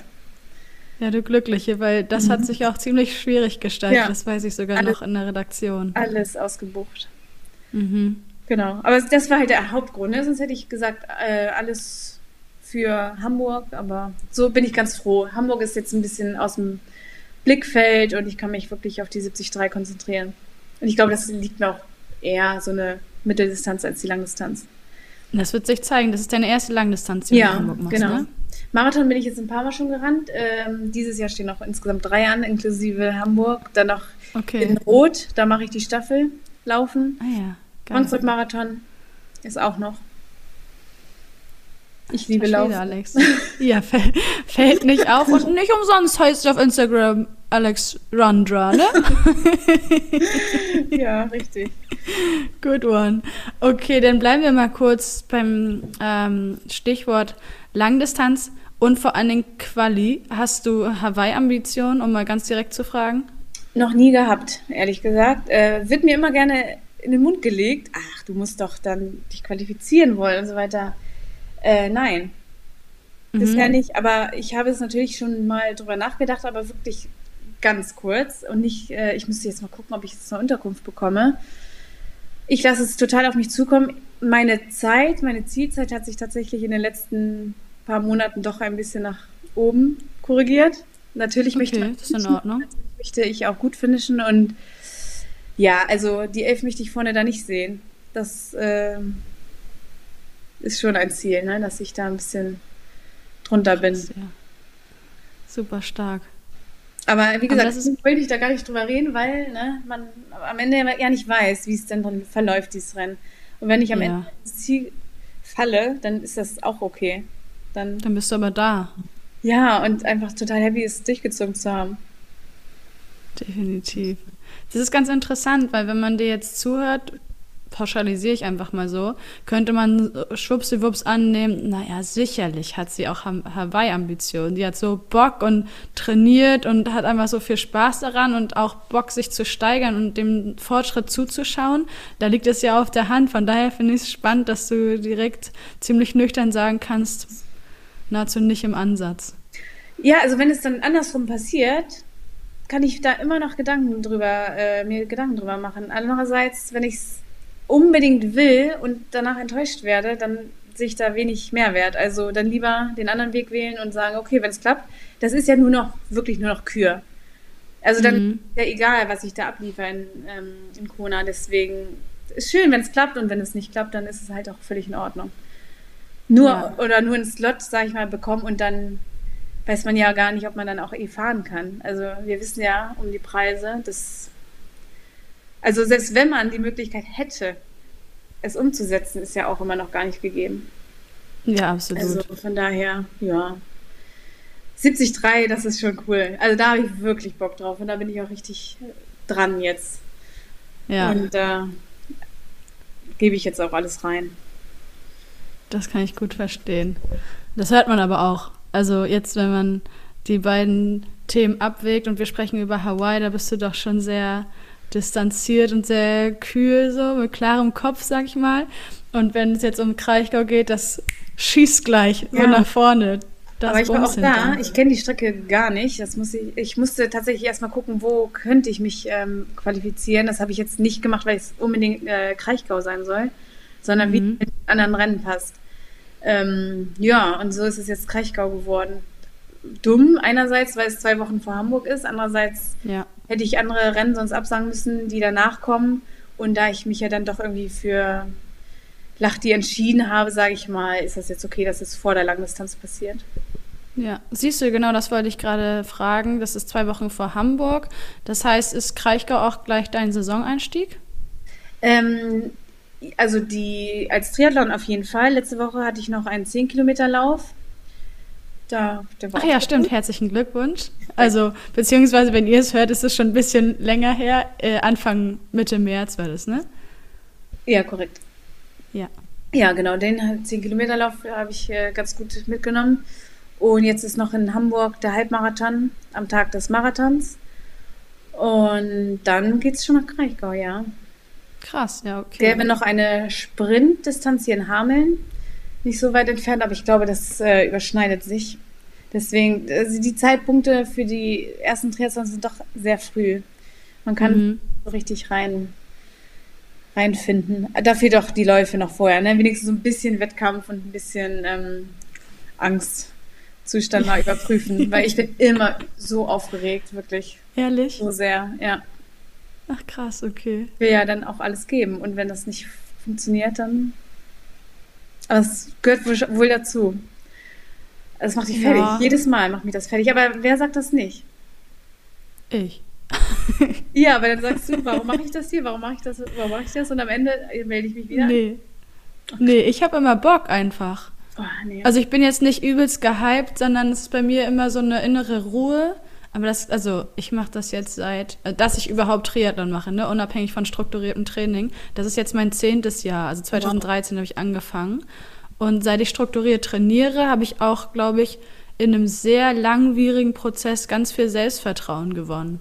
Ja, du Glückliche, weil das mhm. hat sich auch ziemlich schwierig gestaltet. Ja. Das weiß ich sogar alles, noch in der Redaktion. Alles ausgebucht. Mhm. Genau. Aber das war halt der Hauptgrund. Ne? Sonst hätte ich gesagt, äh, alles für Hamburg. Aber so bin ich ganz froh. Hamburg ist jetzt ein bisschen aus dem Blickfeld und ich kann mich wirklich auf die 73 konzentrieren. Und ich glaube, das liegt mir auch eher so eine Mitteldistanz als die Langdistanz. Das wird sich zeigen. Das ist deine erste Langdistanz, die ja, du in Hamburg machst, genau. Ne? Marathon bin ich jetzt ein paar Mal schon gerannt. Ähm, dieses Jahr stehen noch insgesamt drei an, inklusive Hamburg. Dann noch okay. in Rot, da mache ich die Staffel laufen. Ah ja. Frankfurt-Marathon ist auch noch. Ich liebe Laufen. Alex. Ja, fällt nicht auf und nicht umsonst heißt es auf Instagram Alex Rundra, ne? ja, richtig. Good one. Okay, dann bleiben wir mal kurz beim ähm, Stichwort Langdistanz und vor allen Dingen Quali. Hast du Hawaii-Ambitionen, um mal ganz direkt zu fragen? Noch nie gehabt, ehrlich gesagt. Äh, wird mir immer gerne in den Mund gelegt. Ach, du musst doch dann dich qualifizieren wollen und so weiter. Äh, nein. Mhm. Bisher nicht, aber ich habe es natürlich schon mal drüber nachgedacht, aber wirklich ganz kurz und nicht, äh, ich müsste jetzt mal gucken, ob ich jetzt eine Unterkunft bekomme. Ich lasse es total auf mich zukommen. Meine Zeit, meine Zielzeit hat sich tatsächlich in den letzten paar Monaten doch ein bisschen nach oben korrigiert. Natürlich okay, möchte, das ist in Ordnung. möchte ich auch gut finishen und ja, also die Elf möchte ich vorne da nicht sehen. Das äh, ist schon ein Ziel, ne? dass ich da ein bisschen drunter bin. Krass, ja. Super stark. Aber wie gesagt, ist, will ich da gar nicht drüber reden, weil ne, man am Ende ja nicht weiß, wie es denn dann verläuft, dieses Rennen. Und wenn ich am ja. Ende ins Ziel falle, dann ist das auch okay. Dann, dann bist du aber da. Ja, und einfach total happy, es durchgezogen zu haben. Definitiv. Das ist ganz interessant, weil wenn man dir jetzt zuhört, pauschalisiere ich einfach mal so, könnte man schwuppsiwupps annehmen, naja, sicherlich hat sie auch Hawaii-Ambitionen. Die hat so Bock und trainiert und hat einfach so viel Spaß daran und auch Bock, sich zu steigern und dem Fortschritt zuzuschauen. Da liegt es ja auf der Hand. Von daher finde ich es spannend, dass du direkt ziemlich nüchtern sagen kannst, nahezu nicht im Ansatz. Ja, also wenn es dann andersrum passiert, kann ich da immer noch Gedanken drüber, äh, mir Gedanken drüber machen. Andererseits, wenn ich es unbedingt will und danach enttäuscht werde, dann sehe ich da wenig Mehrwert. Also dann lieber den anderen Weg wählen und sagen, okay, wenn es klappt, das ist ja nur noch, wirklich nur noch Kür. Also dann mhm. ist ja egal, was ich da abliefere in, ähm, in Kona. Deswegen ist schön, wenn es klappt und wenn es nicht klappt, dann ist es halt auch völlig in Ordnung. Nur ja. oder nur einen Slot, sag ich mal, bekommen und dann weiß man ja gar nicht, ob man dann auch eh fahren kann. Also wir wissen ja um die Preise, das also selbst wenn man die Möglichkeit hätte, es umzusetzen, ist ja auch immer noch gar nicht gegeben. Ja, absolut. Also von daher, ja. 73, das ist schon cool. Also da habe ich wirklich Bock drauf und da bin ich auch richtig dran jetzt. Ja. Und da äh, gebe ich jetzt auch alles rein. Das kann ich gut verstehen. Das hört man aber auch. Also jetzt, wenn man die beiden Themen abwägt und wir sprechen über Hawaii, da bist du doch schon sehr distanziert und sehr kühl, so mit klarem Kopf, sag ich mal. Und wenn es jetzt um Kraichgau geht, das schießt gleich ja. so nach vorne. Das Aber ich war auch da, ich kenne die Strecke gar nicht. Das muss ich, ich musste tatsächlich erstmal gucken, wo könnte ich mich ähm, qualifizieren. Das habe ich jetzt nicht gemacht, weil es unbedingt äh, Kraichgau sein soll, sondern mhm. wie es mit anderen Rennen passt. Ähm, ja, und so ist es jetzt Kraichgau geworden. Dumm einerseits, weil es zwei Wochen vor Hamburg ist, andererseits ja hätte ich andere Rennen sonst absagen müssen, die danach kommen. Und da ich mich ja dann doch irgendwie für Lachti entschieden habe, sage ich mal, ist das jetzt okay, dass es vor der Langdistanz passiert. Ja, siehst du, genau das wollte ich gerade fragen. Das ist zwei Wochen vor Hamburg. Das heißt, ist Kraichgau auch gleich dein Saisoneinstieg? Ähm, also die als Triathlon auf jeden Fall. Letzte Woche hatte ich noch einen 10-Kilometer-Lauf. Da, Ach ja, stimmt. Herzlichen Glückwunsch. Also, beziehungsweise, wenn ihr es hört, ist es schon ein bisschen länger her. Äh, Anfang, Mitte März war das, ne? Ja, korrekt. Ja. Ja, genau. Den 10-Kilometer-Lauf habe ich äh, ganz gut mitgenommen. Und jetzt ist noch in Hamburg der Halbmarathon am Tag des Marathons. Und dann geht es schon nach Kraichgau, ja. Krass, ja, okay. Gäbe noch eine Sprintdistanz hier in Hameln. Nicht so weit entfernt, aber ich glaube, das äh, überschneidet sich. Deswegen, also die Zeitpunkte für die ersten Triathlons sind doch sehr früh. Man kann mhm. so richtig rein reinfinden. Dafür doch die Läufe noch vorher, ne? Wenigstens so ein bisschen Wettkampf und ein bisschen ähm, Angstzustand mal überprüfen, weil ich bin immer so aufgeregt, wirklich. Ehrlich? So sehr, ja. Ach krass, okay. Will ja dann auch alles geben und wenn das nicht funktioniert, dann. Aber es gehört wohl dazu. Das macht dich fertig. Ja. Jedes Mal macht mich das fertig. Aber wer sagt das nicht? Ich. ja, aber dann sagst du, warum mache ich das hier? Warum mache ich das? Warum mache ich das? Und am Ende melde ich mich wieder. Nee. Okay. Nee, ich habe immer Bock einfach. Oh, nee. Also ich bin jetzt nicht übelst gehypt, sondern es ist bei mir immer so eine innere Ruhe. Aber das, also ich mache das jetzt seit, äh, dass ich überhaupt Triathlon mache, ne, unabhängig von strukturiertem Training. Das ist jetzt mein zehntes Jahr. Also 2013 wow. habe ich angefangen. Und seit ich strukturiert trainiere, habe ich auch, glaube ich, in einem sehr langwierigen Prozess ganz viel Selbstvertrauen gewonnen.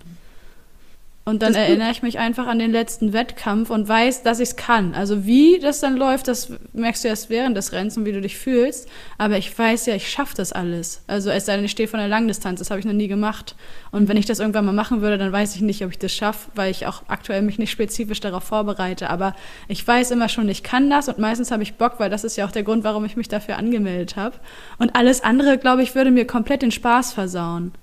Und dann erinnere ich mich einfach an den letzten Wettkampf und weiß, dass ich es kann. Also wie das dann läuft, das merkst du erst während des Rennens und wie du dich fühlst. Aber ich weiß ja, ich schaffe das alles. Also es sei denn, ich stehe von der Langdistanz, das habe ich noch nie gemacht. Und wenn ich das irgendwann mal machen würde, dann weiß ich nicht, ob ich das schaffe, weil ich auch aktuell mich nicht spezifisch darauf vorbereite. Aber ich weiß immer schon, ich kann das und meistens habe ich Bock, weil das ist ja auch der Grund, warum ich mich dafür angemeldet habe. Und alles andere, glaube ich, würde mir komplett den Spaß versauen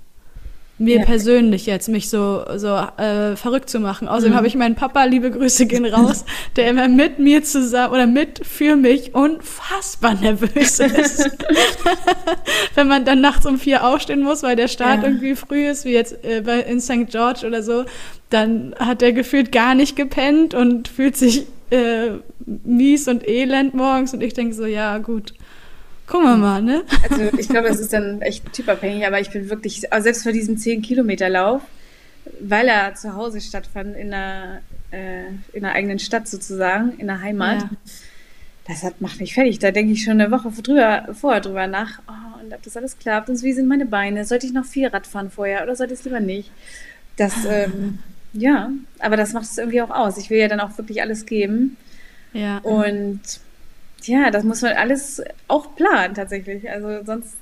mir ja. persönlich jetzt, mich so, so äh, verrückt zu machen. Außerdem mhm. habe ich meinen Papa, liebe Grüße gehen raus, der immer mit mir zusammen oder mit für mich unfassbar nervös ist. Wenn man dann nachts um vier aufstehen muss, weil der Start ja. irgendwie früh ist, wie jetzt äh, bei, in St. George oder so, dann hat er gefühlt gar nicht gepennt und fühlt sich äh, mies und elend morgens und ich denke so, ja gut, Gucken wir mal, ne? Also ich glaube, das ist dann echt typabhängig, aber ich bin wirklich, also selbst für diesen 10-Kilometer-Lauf, weil er zu Hause stattfand, in einer, äh, in einer eigenen Stadt sozusagen, in der Heimat, ja. das hat, macht mich fertig. Da denke ich schon eine Woche drüber, vorher drüber nach, oh, und ob das alles klappt und wie sind meine Beine, sollte ich noch viel Rad fahren vorher oder sollte ich es lieber nicht? Das, ähm, ja, aber das macht es irgendwie auch aus. Ich will ja dann auch wirklich alles geben. Ja. Und ja, das muss man alles auch planen tatsächlich. Also sonst,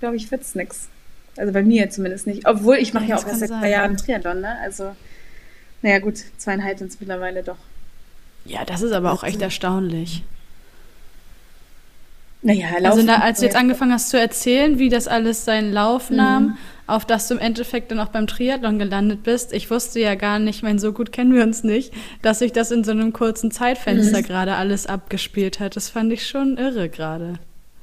glaube ich, wird es nichts. Also bei mir zumindest nicht. Obwohl ich mache ja, ja auch erst seit zwei Jahren Triathlon, ne? Also, naja gut, zweieinhalb sind es mittlerweile doch. Ja, das ist aber auch echt erstaunlich. Naja, Laufen Also da, als du jetzt angefangen hast zu erzählen, wie das alles seinen Lauf nahm, mhm. Auf dass du im Endeffekt dann auch beim Triathlon gelandet bist, ich wusste ja gar nicht, mein so gut kennen wir uns nicht, dass sich das in so einem kurzen Zeitfenster mhm. gerade alles abgespielt hat. Das fand ich schon irre gerade.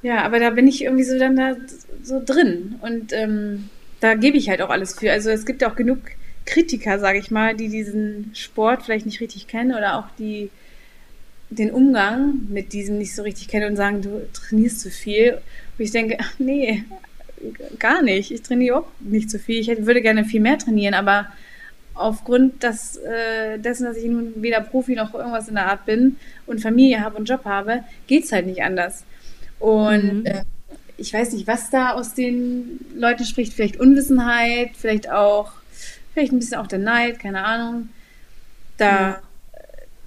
Ja, aber da bin ich irgendwie so dann da so drin und ähm, da gebe ich halt auch alles für. Also es gibt ja auch genug Kritiker, sage ich mal, die diesen Sport vielleicht nicht richtig kennen oder auch die den Umgang mit diesem nicht so richtig kennen und sagen, du trainierst zu viel. Und ich denke, ach nee, gar nicht. Ich trainiere auch nicht zu viel. Ich hätte, würde gerne viel mehr trainieren, aber aufgrund des, äh, dessen, dass ich nun weder Profi noch irgendwas in der Art bin und Familie habe und Job habe, geht es halt nicht anders. Und mhm. äh, ich weiß nicht, was da aus den Leuten spricht. Vielleicht Unwissenheit, vielleicht auch, vielleicht ein bisschen auch der Neid, keine Ahnung. Da. Mhm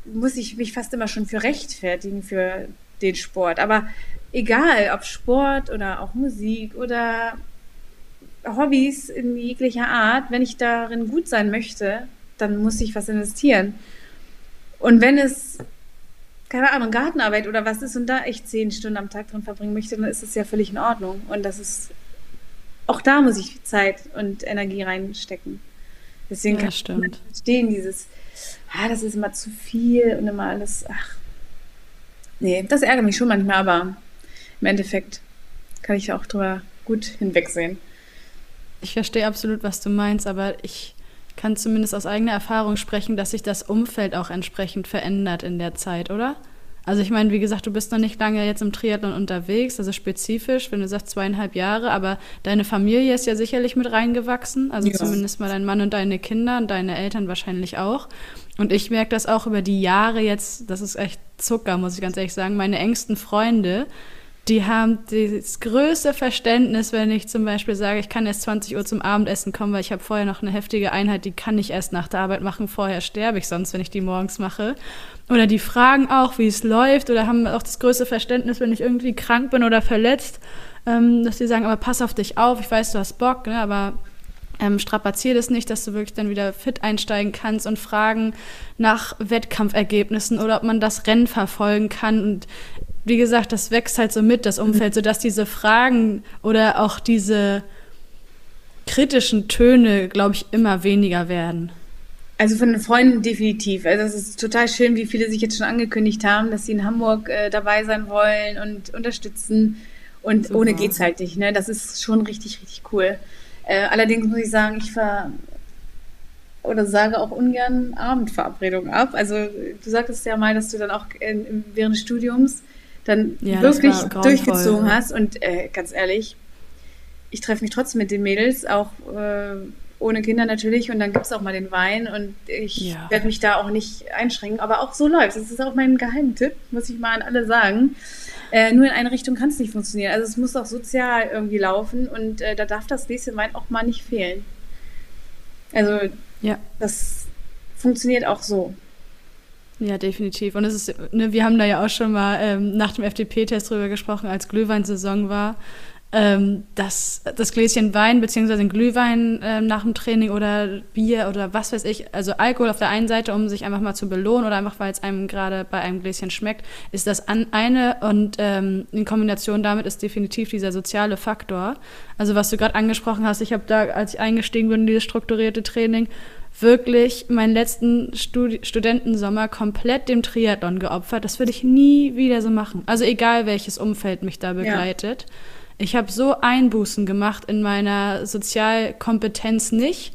muss ich mich fast immer schon für rechtfertigen für den Sport. Aber egal, ob Sport oder auch Musik oder Hobbys in jeglicher Art, wenn ich darin gut sein möchte, dann muss ich was investieren. Und wenn es, keine Ahnung, Gartenarbeit oder was ist und da echt zehn Stunden am Tag drin verbringen möchte, dann ist es ja völlig in Ordnung. Und das ist, auch da muss ich Zeit und Energie reinstecken. Deswegen ja, kann stimmt. ich verstehen, dieses, ah, das ist immer zu viel und immer alles, ach. Nee, das ärgert mich schon manchmal, aber im Endeffekt kann ich auch drüber gut hinwegsehen. Ich verstehe absolut, was du meinst, aber ich kann zumindest aus eigener Erfahrung sprechen, dass sich das Umfeld auch entsprechend verändert in der Zeit, oder? Also ich meine, wie gesagt, du bist noch nicht lange jetzt im Triathlon unterwegs, also spezifisch, wenn du sagst zweieinhalb Jahre, aber deine Familie ist ja sicherlich mit reingewachsen, also ja. zumindest mal dein Mann und deine Kinder und deine Eltern wahrscheinlich auch. Und ich merke das auch über die Jahre jetzt, das ist echt Zucker, muss ich ganz ehrlich sagen. Meine engsten Freunde, die haben das größte Verständnis, wenn ich zum Beispiel sage, ich kann erst 20 Uhr zum Abendessen kommen, weil ich habe vorher noch eine heftige Einheit, die kann ich erst nach der Arbeit machen, vorher sterbe ich sonst, wenn ich die morgens mache. Oder die fragen auch, wie es läuft oder haben auch das größte Verständnis, wenn ich irgendwie krank bin oder verletzt, ähm, dass die sagen, aber pass auf dich auf, ich weiß, du hast Bock, ne, aber ähm, strapazier das nicht, dass du wirklich dann wieder fit einsteigen kannst und fragen nach Wettkampfergebnissen oder ob man das Rennen verfolgen kann. Und wie gesagt, das wächst halt so mit, das Umfeld, sodass diese Fragen oder auch diese kritischen Töne, glaube ich, immer weniger werden. Also von den Freunden definitiv. Also es ist total schön, wie viele sich jetzt schon angekündigt haben, dass sie in Hamburg äh, dabei sein wollen und unterstützen. Und Super. ohne geht's halt nicht, ne? Das ist schon richtig, richtig cool. Äh, allerdings muss ich sagen, ich ver oder sage auch ungern Abendverabredungen ab. Also du sagtest ja mal, dass du dann auch in, während des Studiums dann ja, wirklich durchgezogen hast. Und äh, ganz ehrlich, ich treffe mich trotzdem mit den Mädels, auch äh, ohne Kinder natürlich. Und dann gibt es auch mal den Wein und ich ja. werde mich da auch nicht einschränken. Aber auch so läuft Das ist auch mein Geheimtipp, muss ich mal an alle sagen. Äh, nur in eine Richtung kann es nicht funktionieren. Also es muss auch sozial irgendwie laufen und äh, da darf das Gläschen Wein auch mal nicht fehlen. Also ja. das funktioniert auch so. Ja, definitiv. Und es ist, ne, wir haben da ja auch schon mal ähm, nach dem FDP-Test drüber gesprochen, als Glühweinsaison war ähm, dass das Gläschen Wein beziehungsweise ein Glühwein äh, nach dem Training oder Bier oder was weiß ich, also Alkohol auf der einen Seite, um sich einfach mal zu belohnen oder einfach weil es einem gerade bei einem Gläschen schmeckt, ist das an eine und ähm, in Kombination damit ist definitiv dieser soziale Faktor. Also was du gerade angesprochen hast, ich habe da, als ich eingestiegen bin in dieses strukturierte Training, wirklich meinen letzten Studi Studentensommer komplett dem Triathlon geopfert. Das würde ich nie wieder so machen. Also egal welches Umfeld mich da begleitet. Ja. Ich habe so Einbußen gemacht in meiner Sozialkompetenz nicht,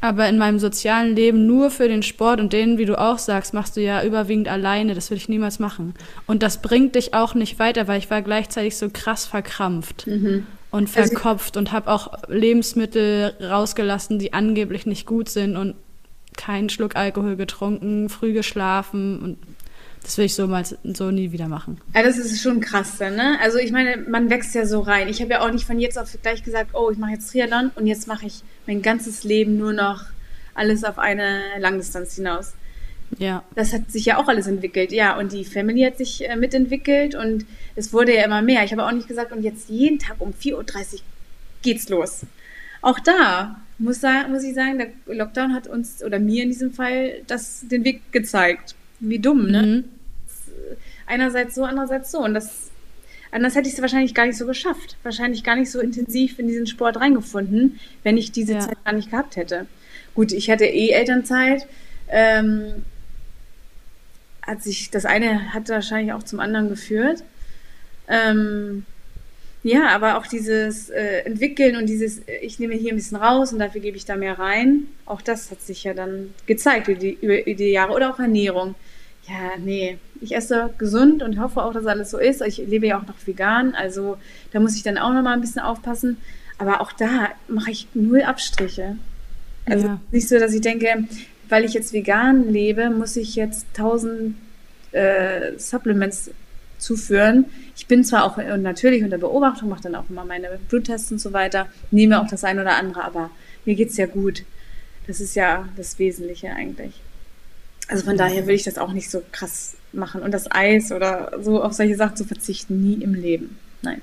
aber in meinem sozialen Leben nur für den Sport und den, wie du auch sagst, machst du ja überwiegend alleine. Das würde ich niemals machen. Und das bringt dich auch nicht weiter, weil ich war gleichzeitig so krass verkrampft. Mhm und also verkopft also, und habe auch Lebensmittel rausgelassen, die angeblich nicht gut sind und keinen Schluck Alkohol getrunken, früh geschlafen und das will ich so mal so nie wieder machen. Ja, das ist schon krass dann, ne? Also ich meine, man wächst ja so rein. Ich habe ja auch nicht von jetzt auf gleich gesagt, oh, ich mache jetzt Triathlon und jetzt mache ich mein ganzes Leben nur noch alles auf eine Langdistanz hinaus. Ja. Das hat sich ja auch alles entwickelt, ja. Und die Family hat sich äh, mitentwickelt und es wurde ja immer mehr. Ich habe auch nicht gesagt, und jetzt jeden Tag um 4.30 Uhr geht's los. Auch da muss, muss ich sagen, der Lockdown hat uns, oder mir in diesem Fall, das, den Weg gezeigt. Wie dumm, ne? Mhm einerseits so, andererseits so. Und das, anders hätte ich es wahrscheinlich gar nicht so geschafft. Wahrscheinlich gar nicht so intensiv in diesen Sport reingefunden, wenn ich diese ja. Zeit gar nicht gehabt hätte. Gut, ich hatte eh Elternzeit. Ähm, hat sich, das eine hat wahrscheinlich auch zum anderen geführt. Ähm, ja, aber auch dieses äh, Entwickeln und dieses, ich nehme hier ein bisschen raus und dafür gebe ich da mehr rein, auch das hat sich ja dann gezeigt über die, über die Jahre. Oder auch Ernährung. Ja, nee, ich esse gesund und hoffe auch, dass alles so ist. Ich lebe ja auch noch vegan, also da muss ich dann auch noch mal ein bisschen aufpassen. Aber auch da mache ich null Abstriche. Also ja. nicht so, dass ich denke, weil ich jetzt vegan lebe, muss ich jetzt tausend äh, Supplements zuführen. Ich bin zwar auch natürlich unter Beobachtung, mache dann auch immer meine Bluttests und so weiter, nehme auch das eine oder andere, aber mir geht es ja gut. Das ist ja das Wesentliche eigentlich. Also von daher will ich das auch nicht so krass machen. Und das Eis oder so auf solche Sachen zu verzichten, nie im Leben. Nein.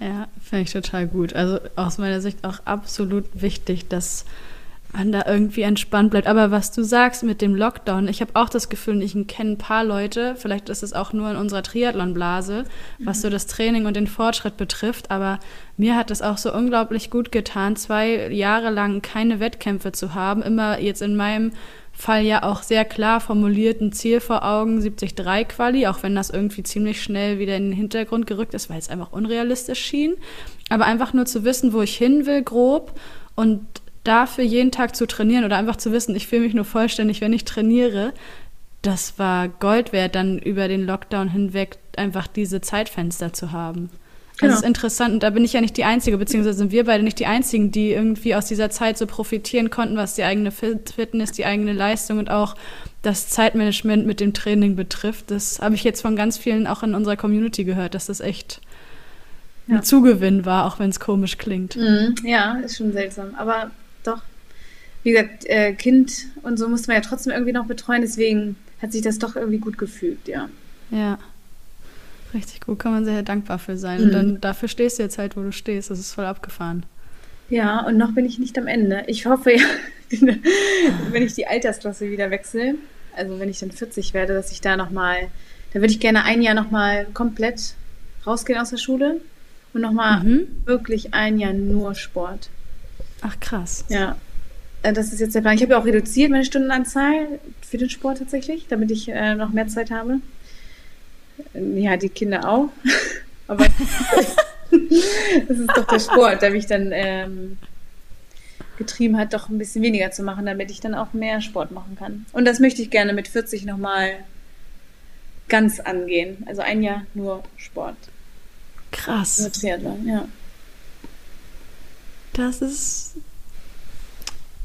Ja, finde ich total gut. Also aus meiner Sicht auch absolut wichtig, dass man da irgendwie entspannt bleibt. Aber was du sagst mit dem Lockdown, ich habe auch das Gefühl, ich kenne ein paar Leute, vielleicht ist es auch nur in unserer Triathlon-Blase, was mhm. so das Training und den Fortschritt betrifft, aber mir hat es auch so unglaublich gut getan, zwei Jahre lang keine Wettkämpfe zu haben, immer jetzt in meinem Fall ja auch sehr klar formuliert ein Ziel vor Augen, 73 Quali, auch wenn das irgendwie ziemlich schnell wieder in den Hintergrund gerückt ist, weil es einfach unrealistisch schien. Aber einfach nur zu wissen, wo ich hin will, grob und dafür jeden Tag zu trainieren oder einfach zu wissen, ich fühle mich nur vollständig, wenn ich trainiere, das war Gold wert, dann über den Lockdown hinweg einfach diese Zeitfenster zu haben. Genau. Das ist interessant und da bin ich ja nicht die Einzige, beziehungsweise sind wir beide nicht die Einzigen, die irgendwie aus dieser Zeit so profitieren konnten, was die eigene Fitness, die eigene Leistung und auch das Zeitmanagement mit dem Training betrifft. Das habe ich jetzt von ganz vielen auch in unserer Community gehört, dass das echt ja. ein Zugewinn war, auch wenn es komisch klingt. Mhm. Ja, ist schon seltsam, aber doch. Wie gesagt, äh, Kind und so musste man ja trotzdem irgendwie noch betreuen, deswegen hat sich das doch irgendwie gut gefügt, ja. Ja. Richtig gut, kann man sehr dankbar für sein. Mhm. Und dann dafür stehst du jetzt halt, wo du stehst. Das ist voll abgefahren. Ja, und noch bin ich nicht am Ende. Ich hoffe ja, wenn ich die Altersklasse wieder wechsle, also wenn ich dann 40 werde, dass ich da nochmal, da würde ich gerne ein Jahr nochmal komplett rausgehen aus der Schule und nochmal mhm. wirklich ein Jahr nur Sport. Ach krass. Ja. Äh, das ist jetzt der Plan. Ich habe ja auch reduziert meine Stundenanzahl für den Sport tatsächlich, damit ich äh, noch mehr Zeit habe. Ja, die Kinder auch. Aber das ist doch der Sport, der mich dann ähm, getrieben hat, doch ein bisschen weniger zu machen, damit ich dann auch mehr Sport machen kann. Und das möchte ich gerne mit 40 nochmal ganz angehen. Also ein Jahr nur Sport. Krass. Nur Triathlon, ja. Das ist.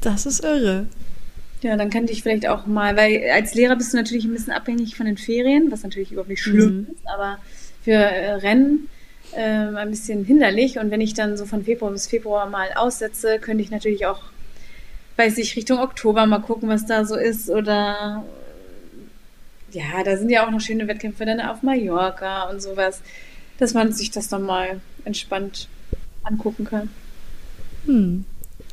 Das ist irre. Ja, dann könnte ich vielleicht auch mal, weil als Lehrer bist du natürlich ein bisschen abhängig von den Ferien, was natürlich überhaupt nicht schlimm mhm. ist, aber für äh, Rennen äh, ein bisschen hinderlich. Und wenn ich dann so von Februar bis Februar mal aussetze, könnte ich natürlich auch, weiß ich, Richtung Oktober mal gucken, was da so ist. Oder ja, da sind ja auch noch schöne Wettkämpfe dann auf Mallorca und sowas, dass man sich das dann mal entspannt angucken kann. Hm.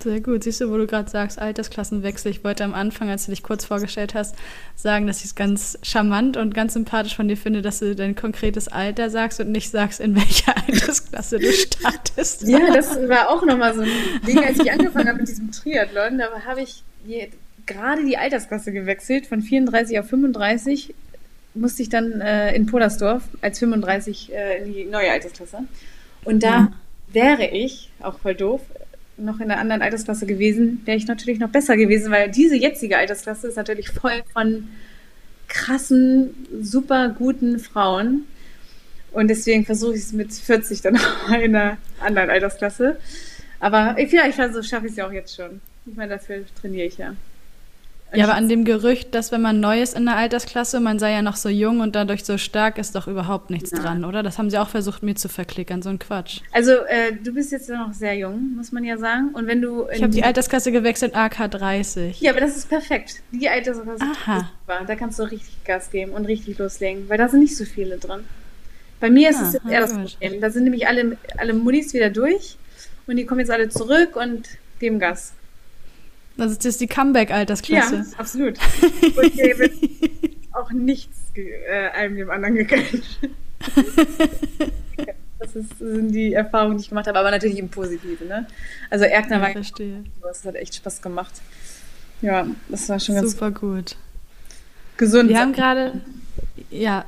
Sehr gut. Siehst du, wo du gerade sagst, Altersklassenwechsel. Ich wollte am Anfang, als du dich kurz vorgestellt hast, sagen, dass ich es ganz charmant und ganz sympathisch von dir finde, dass du dein konkretes Alter sagst und nicht sagst, in welcher Altersklasse du startest. Ja, das war auch nochmal so ein Ding, als ich angefangen habe mit diesem Triathlon. Da habe ich gerade die Altersklasse gewechselt, von 34 auf 35 musste ich dann äh, in Polersdorf als 35 äh, in die neue Altersklasse. Und da ja. wäre ich, auch voll doof, noch in einer anderen Altersklasse gewesen, wäre ich natürlich noch besser gewesen, weil diese jetzige Altersklasse ist natürlich voll von krassen, super guten Frauen. Und deswegen versuche ich es mit 40 dann auch in einer anderen Altersklasse. Aber vielleicht also schaffe ich es ja auch jetzt schon. Ich meine, dafür trainiere ich ja. Ja, aber an dem Gerücht, dass wenn man neu ist in der Altersklasse, man sei ja noch so jung und dadurch so stark, ist doch überhaupt nichts ja. dran, oder? Das haben sie auch versucht, mir zu verklickern, so ein Quatsch. Also, äh, du bist jetzt noch sehr jung, muss man ja sagen. Und wenn du. Ich habe die Altersklasse gewechselt, AK 30. Ja, aber das ist perfekt. Die Altersklasse Aha. ist super. Da kannst du richtig Gas geben und richtig loslegen, weil da sind nicht so viele dran. Bei mir ist ah, es jetzt eher das Problem. Da sind nämlich alle, alle Muddis wieder durch und die kommen jetzt alle zurück und geben Gas. Also das ist die Comeback-Altersklasse. Ja, absolut. Und hier wird auch nichts äh, einem dem anderen gegönnt. das ist, sind die Erfahrungen, die ich gemacht habe, aber natürlich im Positiven. Ne? Also Erkner ja, verstehe. das hat echt Spaß gemacht. Ja, das war schon ganz super gut. Gesund. Wir haben gerade, ja,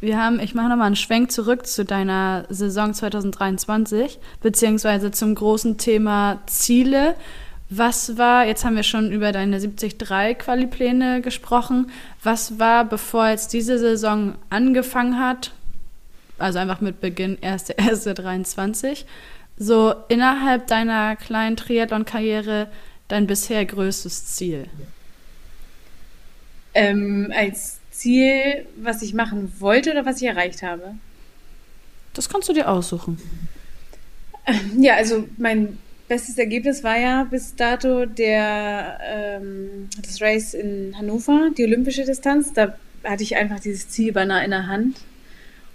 wir haben, ich mache nochmal einen Schwenk zurück zu deiner Saison 2023, beziehungsweise zum großen Thema Ziele. Was war, jetzt haben wir schon über deine 73-Quali-Pläne gesprochen, was war, bevor jetzt diese Saison angefangen hat, also einfach mit Beginn 1.1.23, so innerhalb deiner kleinen Triathlon-Karriere dein bisher größtes Ziel? Ähm, als Ziel, was ich machen wollte oder was ich erreicht habe? Das kannst du dir aussuchen. Ja, also mein bestes Ergebnis war ja bis dato der, ähm, das Race in Hannover, die olympische Distanz. Da hatte ich einfach dieses Zielbanner in der Hand.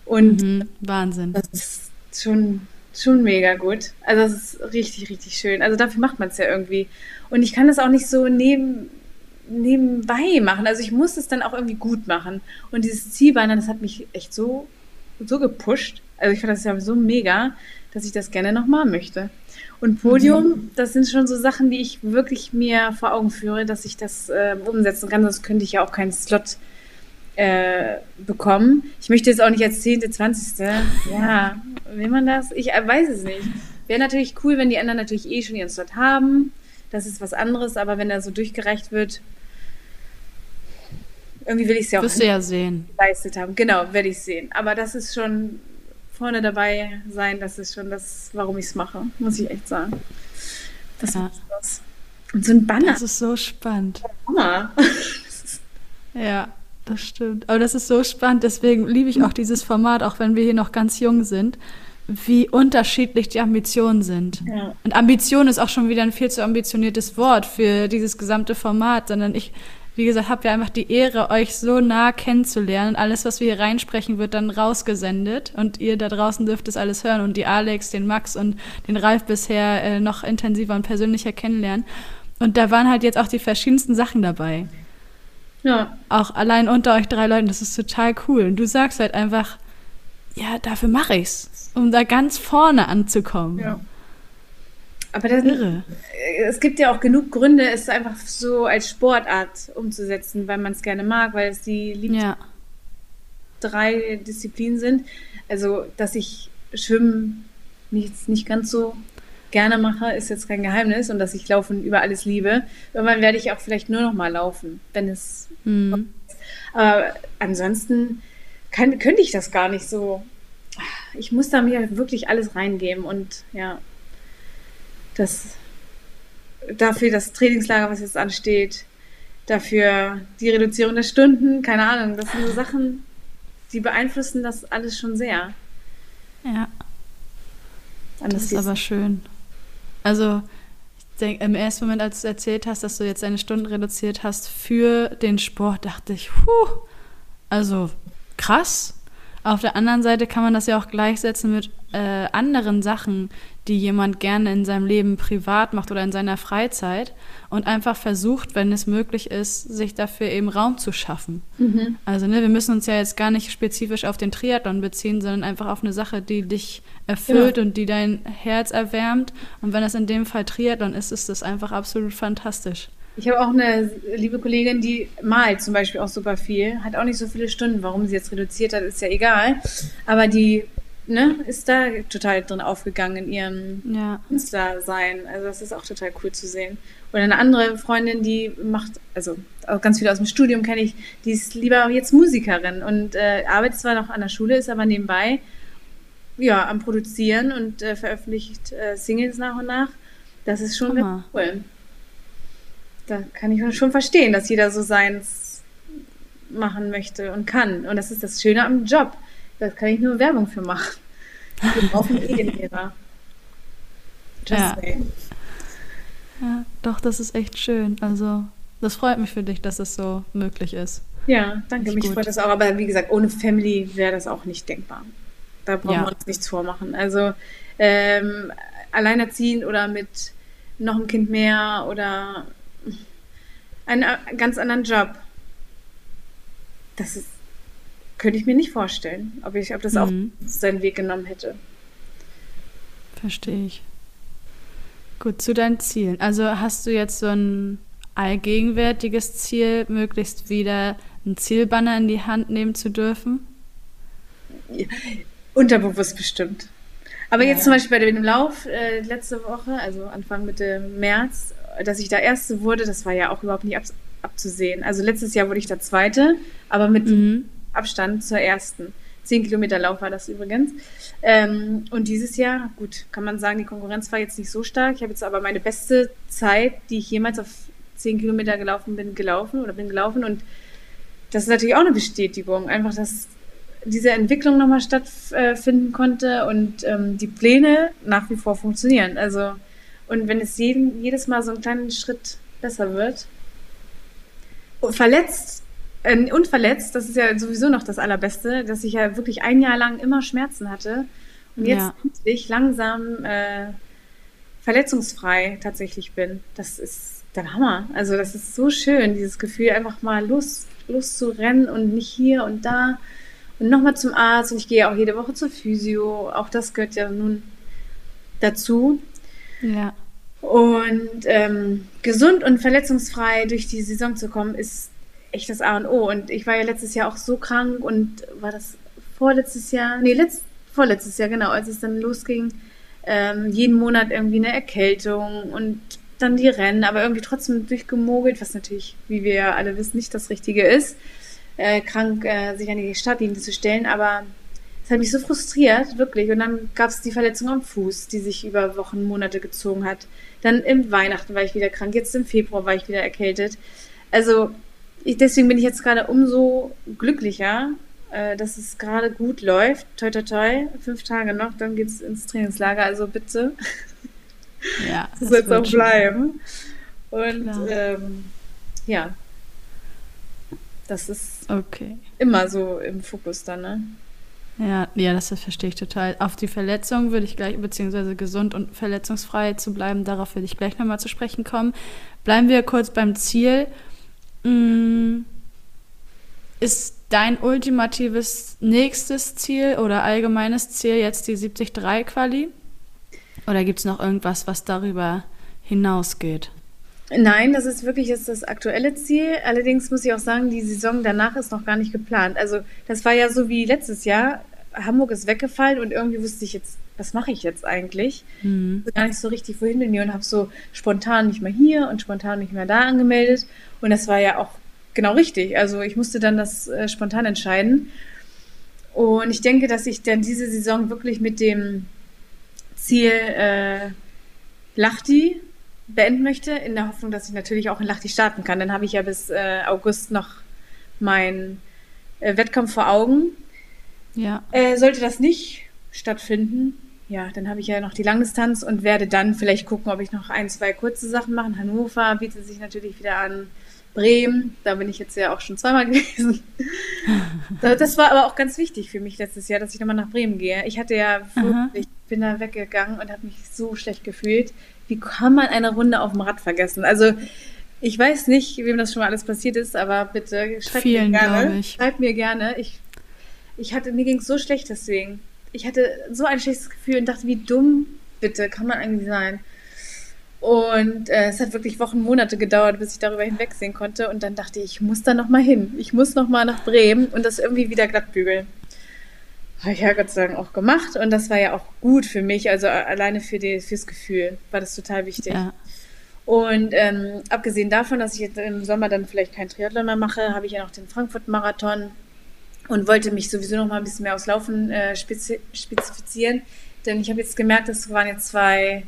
Und mhm, Wahnsinn. Das ist schon, schon mega gut. Also das ist richtig, richtig schön. Also dafür macht man es ja irgendwie. Und ich kann das auch nicht so neben, nebenbei machen. Also ich muss es dann auch irgendwie gut machen. Und dieses Zielbanner, das hat mich echt so, so gepusht. Also ich fand das ja so mega, dass ich das gerne nochmal möchte. Und Podium, mhm. das sind schon so Sachen, die ich wirklich mir vor Augen führe, dass ich das äh, umsetzen kann, sonst könnte ich ja auch keinen Slot äh, bekommen. Ich möchte jetzt auch nicht als 10., 20. Ja, will man das? Ich äh, weiß es nicht. Wäre natürlich cool, wenn die anderen natürlich eh schon ihren Slot haben. Das ist was anderes, aber wenn er so durchgereicht wird, irgendwie will ich es ja auch Wirst du ja sehen. geleistet haben. Genau, werde ich sehen. Aber das ist schon vorne dabei sein, das ist schon das, warum ich es mache, muss ich echt sagen. Das ja. ist was. Und so ein Banner. Das ist so spannend. Hammer. ja, das stimmt. Aber das ist so spannend, deswegen liebe ich auch dieses Format, auch wenn wir hier noch ganz jung sind, wie unterschiedlich die Ambitionen sind. Ja. Und Ambition ist auch schon wieder ein viel zu ambitioniertes Wort für dieses gesamte Format, sondern ich wie gesagt, habt ihr einfach die Ehre, euch so nah kennenzulernen. Alles, was wir hier reinsprechen, wird dann rausgesendet und ihr da draußen dürft es alles hören und die Alex, den Max und den Ralf bisher äh, noch intensiver und persönlicher kennenlernen. Und da waren halt jetzt auch die verschiedensten Sachen dabei. Ja. Auch allein unter euch drei Leuten, das ist total cool. Und du sagst halt einfach, ja, dafür mache ich's, um da ganz vorne anzukommen. Ja. Aber das, Irre. es gibt ja auch genug Gründe, es einfach so als Sportart umzusetzen, weil man es gerne mag, weil es die liebsten ja. drei Disziplinen sind. Also, dass ich Schwimmen nicht, nicht ganz so gerne mache, ist jetzt kein Geheimnis und dass ich Laufen über alles liebe. Irgendwann werde ich auch vielleicht nur noch mal laufen, wenn es. Mhm. Aber ansonsten kann, könnte ich das gar nicht so. Ich muss da mir wirklich alles reingeben und ja, das dafür das Trainingslager, was jetzt ansteht, dafür die Reduzierung der Stunden, keine Ahnung, das sind so Sachen, die beeinflussen das alles schon sehr. Ja. das ist aber schön. Also, ich denke, im ersten Moment, als du erzählt hast, dass du jetzt deine Stunden reduziert hast für den Sport, dachte ich, puh, also krass. Auf der anderen Seite kann man das ja auch gleichsetzen mit äh, anderen Sachen, die jemand gerne in seinem Leben privat macht oder in seiner Freizeit und einfach versucht, wenn es möglich ist, sich dafür eben Raum zu schaffen. Mhm. Also ne, wir müssen uns ja jetzt gar nicht spezifisch auf den Triathlon beziehen, sondern einfach auf eine Sache, die dich erfüllt ja. und die dein Herz erwärmt. Und wenn das in dem Fall Triathlon ist, ist das einfach absolut fantastisch. Ich habe auch eine liebe Kollegin, die malt zum Beispiel auch super viel, hat auch nicht so viele Stunden. Warum sie jetzt reduziert hat, ist ja egal. Aber die ne, ist da total drin aufgegangen in ihrem ja. Künstlersein. Also das ist auch total cool zu sehen. Oder eine andere Freundin, die macht, also auch ganz viele aus dem Studium kenne ich, die ist lieber jetzt Musikerin und äh, arbeitet zwar noch an der Schule, ist aber nebenbei ja am Produzieren und äh, veröffentlicht äh, Singles nach und nach. Das ist schon ganz cool. Da kann ich schon verstehen, dass jeder so seins machen möchte und kann. Und das ist das Schöne am Job da kann ich nur Werbung für machen. Wir brauchen eh den Lehrer. ja. ja, doch, das ist echt schön. Also, das freut mich für dich, dass es so möglich ist. Ja, danke. Mich gut. freut das auch. Aber wie gesagt, ohne Family wäre das auch nicht denkbar. Da brauchen ja. wir uns nichts vormachen. Also, ähm, alleinerziehend oder mit noch einem Kind mehr oder einen ganz anderen Job. Das ist könnte ich mir nicht vorstellen, ob, ich, ob das mhm. auch seinen Weg genommen hätte. Verstehe ich. Gut, zu deinen Zielen. Also hast du jetzt so ein allgegenwärtiges Ziel, möglichst wieder einen Zielbanner in die Hand nehmen zu dürfen? Ja, unterbewusst bestimmt. Aber ja, jetzt zum Beispiel bei dem Lauf äh, letzte Woche, also Anfang Mitte März, dass ich da Erste wurde, das war ja auch überhaupt nicht ab, abzusehen. Also letztes Jahr wurde ich da Zweite, aber mit mhm. Abstand zur ersten. Zehn Kilometer Lauf war das übrigens. Ähm, und dieses Jahr, gut, kann man sagen, die Konkurrenz war jetzt nicht so stark. Ich habe jetzt aber meine beste Zeit, die ich jemals auf zehn Kilometer gelaufen bin, gelaufen oder bin gelaufen. Und das ist natürlich auch eine Bestätigung. Einfach, dass diese Entwicklung nochmal stattfinden konnte und ähm, die Pläne nach wie vor funktionieren. Also, und wenn es jeden, jedes Mal so einen kleinen Schritt besser wird, verletzt äh, und verletzt, das ist ja sowieso noch das Allerbeste, dass ich ja wirklich ein Jahr lang immer Schmerzen hatte und jetzt ja. endlich langsam äh, verletzungsfrei tatsächlich bin. Das ist der Hammer. Also das ist so schön, dieses Gefühl, einfach mal Lust, Lust zu rennen und nicht hier und da und nochmal zum Arzt und ich gehe auch jede Woche zur Physio. Auch das gehört ja nun dazu. Ja. Und ähm, gesund und verletzungsfrei durch die Saison zu kommen, ist echt das A und O. Und ich war ja letztes Jahr auch so krank und war das vorletztes Jahr, nee, letzt, vorletztes Jahr, genau, als es dann losging, ähm, jeden Monat irgendwie eine Erkältung und dann die Rennen, aber irgendwie trotzdem durchgemogelt, was natürlich, wie wir ja alle wissen, nicht das Richtige ist, äh, krank äh, sich an die Startlinie zu stellen, aber es hat mich so frustriert, wirklich. Und dann gab es die Verletzung am Fuß, die sich über Wochen, Monate gezogen hat. Dann im Weihnachten war ich wieder krank, jetzt im Februar war ich wieder erkältet. Also ich, deswegen bin ich jetzt gerade umso glücklicher, äh, dass es gerade gut läuft. Toi, toi, toi. Fünf Tage noch, dann geht es ins Trainingslager. Also bitte. Ja. das soll jetzt auch bleiben. Und ähm, ja, das ist okay. immer so im Fokus dann, ne? Ja, ja, das verstehe ich total. Auf die Verletzung würde ich gleich, beziehungsweise gesund und verletzungsfrei zu bleiben, darauf würde ich gleich nochmal zu sprechen kommen. Bleiben wir kurz beim Ziel. Mm, ist dein ultimatives nächstes Ziel oder allgemeines Ziel jetzt die 70-3-Quali? Oder gibt es noch irgendwas, was darüber hinausgeht? Nein, das ist wirklich jetzt das aktuelle Ziel. Allerdings muss ich auch sagen, die Saison danach ist noch gar nicht geplant. Also das war ja so wie letztes Jahr. Hamburg ist weggefallen und irgendwie wusste ich jetzt was mache ich jetzt eigentlich? Mhm. Ich gar nicht so richtig wohin mit mir und habe so spontan nicht mehr hier und spontan nicht mehr da angemeldet. Und das war ja auch genau richtig. Also ich musste dann das äh, spontan entscheiden. Und ich denke, dass ich dann diese Saison wirklich mit dem Ziel äh, Lachti beenden möchte, in der Hoffnung, dass ich natürlich auch in Lachti starten kann. Dann habe ich ja bis äh, August noch meinen äh, Wettkampf vor Augen. Ja. Äh, sollte das nicht stattfinden, ja, dann habe ich ja noch die Langdistanz und werde dann vielleicht gucken, ob ich noch ein, zwei kurze Sachen mache. Hannover bietet sich natürlich wieder an. Bremen, da bin ich jetzt ja auch schon zweimal gewesen. Das war aber auch ganz wichtig für mich letztes Jahr, dass ich nochmal nach Bremen gehe. Ich hatte ja wirklich, ich bin da weggegangen und habe mich so schlecht gefühlt. Wie kann man eine Runde auf dem Rad vergessen? Also ich weiß nicht, wem das schon mal alles passiert ist, aber bitte schreibt Vielen, mir gerne. Schreibt mir gerne. Ich, ich hatte, mir ging es so schlecht deswegen ich hatte so ein schlechtes Gefühl und dachte, wie dumm bitte kann man eigentlich sein. Und äh, es hat wirklich Wochen, Monate gedauert, bis ich darüber hinwegsehen konnte. Und dann dachte ich, ich muss da noch mal hin. Ich muss noch mal nach Bremen und das irgendwie wieder glatt bügeln. Habe ich ja Gott sei Dank auch gemacht. Und das war ja auch gut für mich. Also alleine für die, fürs Gefühl war das total wichtig. Ja. Und ähm, abgesehen davon, dass ich jetzt im Sommer dann vielleicht keinen Triathlon mehr mache, habe ich ja noch den Frankfurt-Marathon und wollte mich sowieso noch mal ein bisschen mehr aufs Laufen äh, spezi spezifizieren. Denn ich habe jetzt gemerkt, das waren jetzt zwei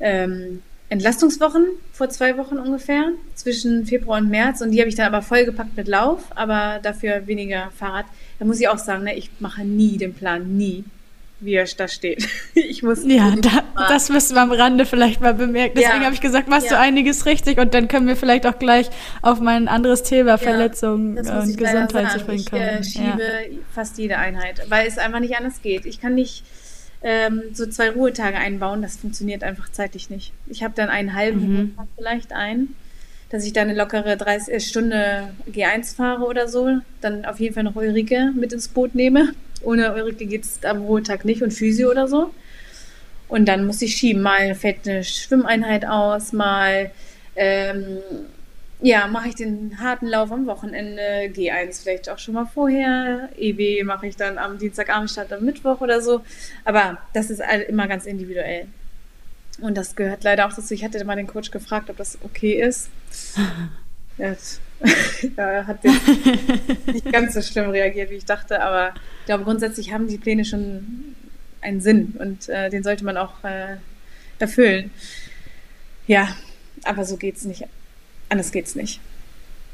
ähm, Entlastungswochen vor zwei Wochen ungefähr, zwischen Februar und März. Und die habe ich dann aber vollgepackt mit Lauf, aber dafür weniger Fahrrad. Da muss ich auch sagen, ne, ich mache nie den Plan, nie wie er da steht. Ich muss. Ja, da, das müssen wir am Rande vielleicht mal bemerken. Deswegen ja. habe ich gesagt, machst ja. du einiges richtig und dann können wir vielleicht auch gleich auf mein anderes Thema, ja, Verletzungen und Gesundheit zu sprechen kommen. Ich äh, schiebe fast jede Einheit, weil es einfach nicht anders geht. Ich kann nicht ähm, so zwei Ruhetage einbauen, das funktioniert einfach zeitlich nicht. Ich habe dann einen halben mhm. Ruhetag vielleicht ein, dass ich dann eine lockere 30 äh, Stunde G1 fahre oder so, dann auf jeden Fall noch Ulrike mit ins Boot nehme ohne Ulrike geht es am Ruhetag nicht und Physio oder so. Und dann muss ich schieben. Mal fällt eine Schwimmeinheit aus, mal ähm, ja, mache ich den harten Lauf am Wochenende, G1 vielleicht auch schon mal vorher, EW mache ich dann am Dienstagabend statt am Mittwoch oder so. Aber das ist immer ganz individuell. Und das gehört leider auch dazu. Ich hatte mal den Coach gefragt, ob das okay ist. Er hat nicht ganz so schlimm reagiert, wie ich dachte, aber ich glaube, grundsätzlich haben die Pläne schon einen Sinn und äh, den sollte man auch äh, erfüllen. Ja, aber so geht's nicht. Anders geht's nicht.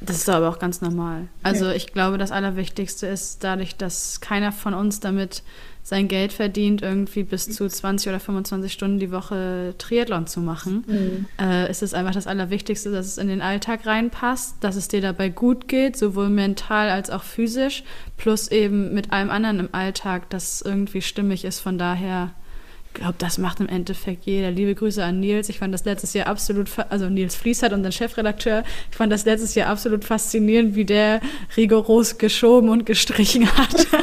Das ist aber auch ganz normal. Also ja. ich glaube, das Allerwichtigste ist dadurch, dass keiner von uns damit sein Geld verdient, irgendwie bis zu 20 oder 25 Stunden die Woche Triathlon zu machen. Mhm. Äh, ist es einfach das Allerwichtigste, dass es in den Alltag reinpasst, dass es dir dabei gut geht, sowohl mental als auch physisch, plus eben mit allem anderen im Alltag, das irgendwie stimmig ist. Von daher glaube, das macht im Endeffekt jeder. Liebe Grüße an Nils. Ich fand das letztes Jahr absolut, also Nils Fließert, unser Chefredakteur, ich fand das letztes Jahr absolut faszinierend, wie der rigoros geschoben und gestrichen hat.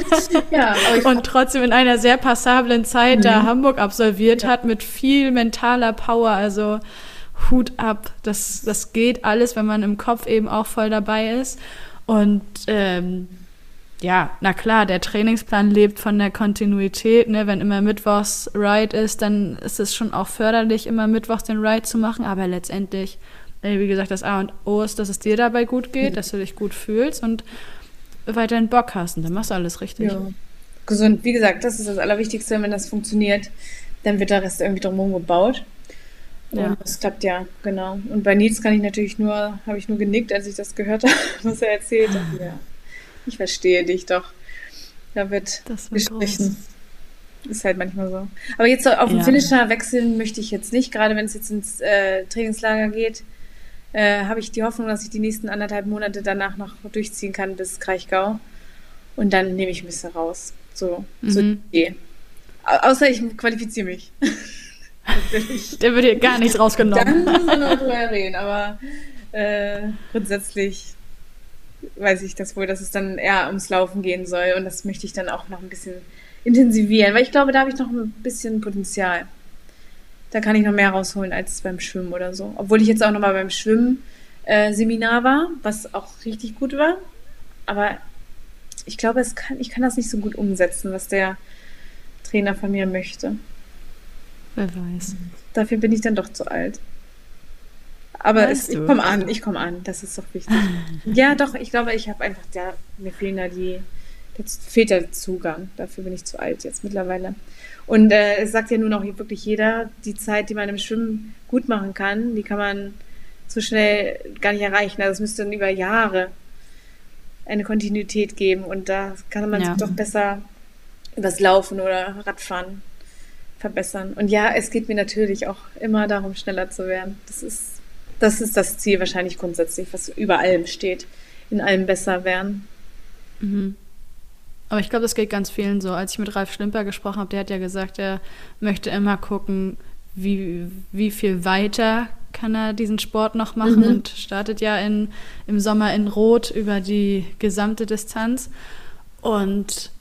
Ja, und trotzdem in einer sehr passablen Zeit mhm. da Hamburg absolviert ja. hat mit viel mentaler Power. Also Hut ab. Das, das geht alles, wenn man im Kopf eben auch voll dabei ist. Und ähm, ja, na klar, der Trainingsplan lebt von der Kontinuität. Ne? Wenn immer Mittwochs Ride ist, dann ist es schon auch förderlich, immer Mittwochs den Ride zu machen. Aber letztendlich, wie gesagt, das A und O ist, dass es dir dabei gut geht, dass du dich gut fühlst und weiterhin Bock hast. Und dann machst du alles richtig. Ja. Gesund, wie gesagt, das ist das Allerwichtigste. Wenn das funktioniert, dann wird der Rest irgendwie drumherum gebaut. Und ja. das klappt ja, genau. Und bei Nils kann ich natürlich nur, habe ich nur genickt, als ich das gehört habe, was er erzählt hat. Ja ich verstehe dich doch. Da wird gestrichen. Groß. Ist halt manchmal so. Aber jetzt auf den ja. Finisher wechseln möchte ich jetzt nicht, gerade wenn es jetzt ins äh, Trainingslager geht. Äh, habe ich die Hoffnung, dass ich die nächsten anderthalb Monate danach noch durchziehen kann bis Kraichgau. Und dann nehme ich ein bisschen raus. So, mhm. so Idee. Außer ich qualifiziere mich. Der wird hier gar nichts rausgenommen. Dann müssen wir noch drüber reden, aber äh, grundsätzlich weiß ich das wohl, dass es dann eher ums Laufen gehen soll. Und das möchte ich dann auch noch ein bisschen intensivieren, weil ich glaube, da habe ich noch ein bisschen Potenzial. Da kann ich noch mehr rausholen als beim Schwimmen oder so. Obwohl ich jetzt auch noch mal beim Schwimmen äh, Seminar war, was auch richtig gut war. Aber ich glaube, es kann, ich kann das nicht so gut umsetzen, was der Trainer von mir möchte. Wer weiß. Dafür bin ich dann doch zu alt. Aber es, ich komme an, ich komme an, das ist doch wichtig. ja, doch, ich glaube, ich habe einfach, ja, mir fehlen da die, jetzt fehlt der Zugang. Dafür bin ich zu alt jetzt mittlerweile. Und äh, es sagt ja nun auch wirklich jeder, die Zeit, die man im Schwimmen gut machen kann, die kann man so schnell gar nicht erreichen. Also es müsste dann über Jahre eine Kontinuität geben und da kann man ja. sich doch besser übers Laufen oder Radfahren verbessern. Und ja, es geht mir natürlich auch immer darum, schneller zu werden. Das ist das ist das Ziel wahrscheinlich grundsätzlich, was über allem steht. In allem besser werden. Mhm. Aber ich glaube, das geht ganz vielen so. Als ich mit Ralf Schlimper gesprochen habe, der hat ja gesagt, er möchte immer gucken, wie, wie viel weiter kann er diesen Sport noch machen mhm. und startet ja in, im Sommer in Rot über die gesamte Distanz. Und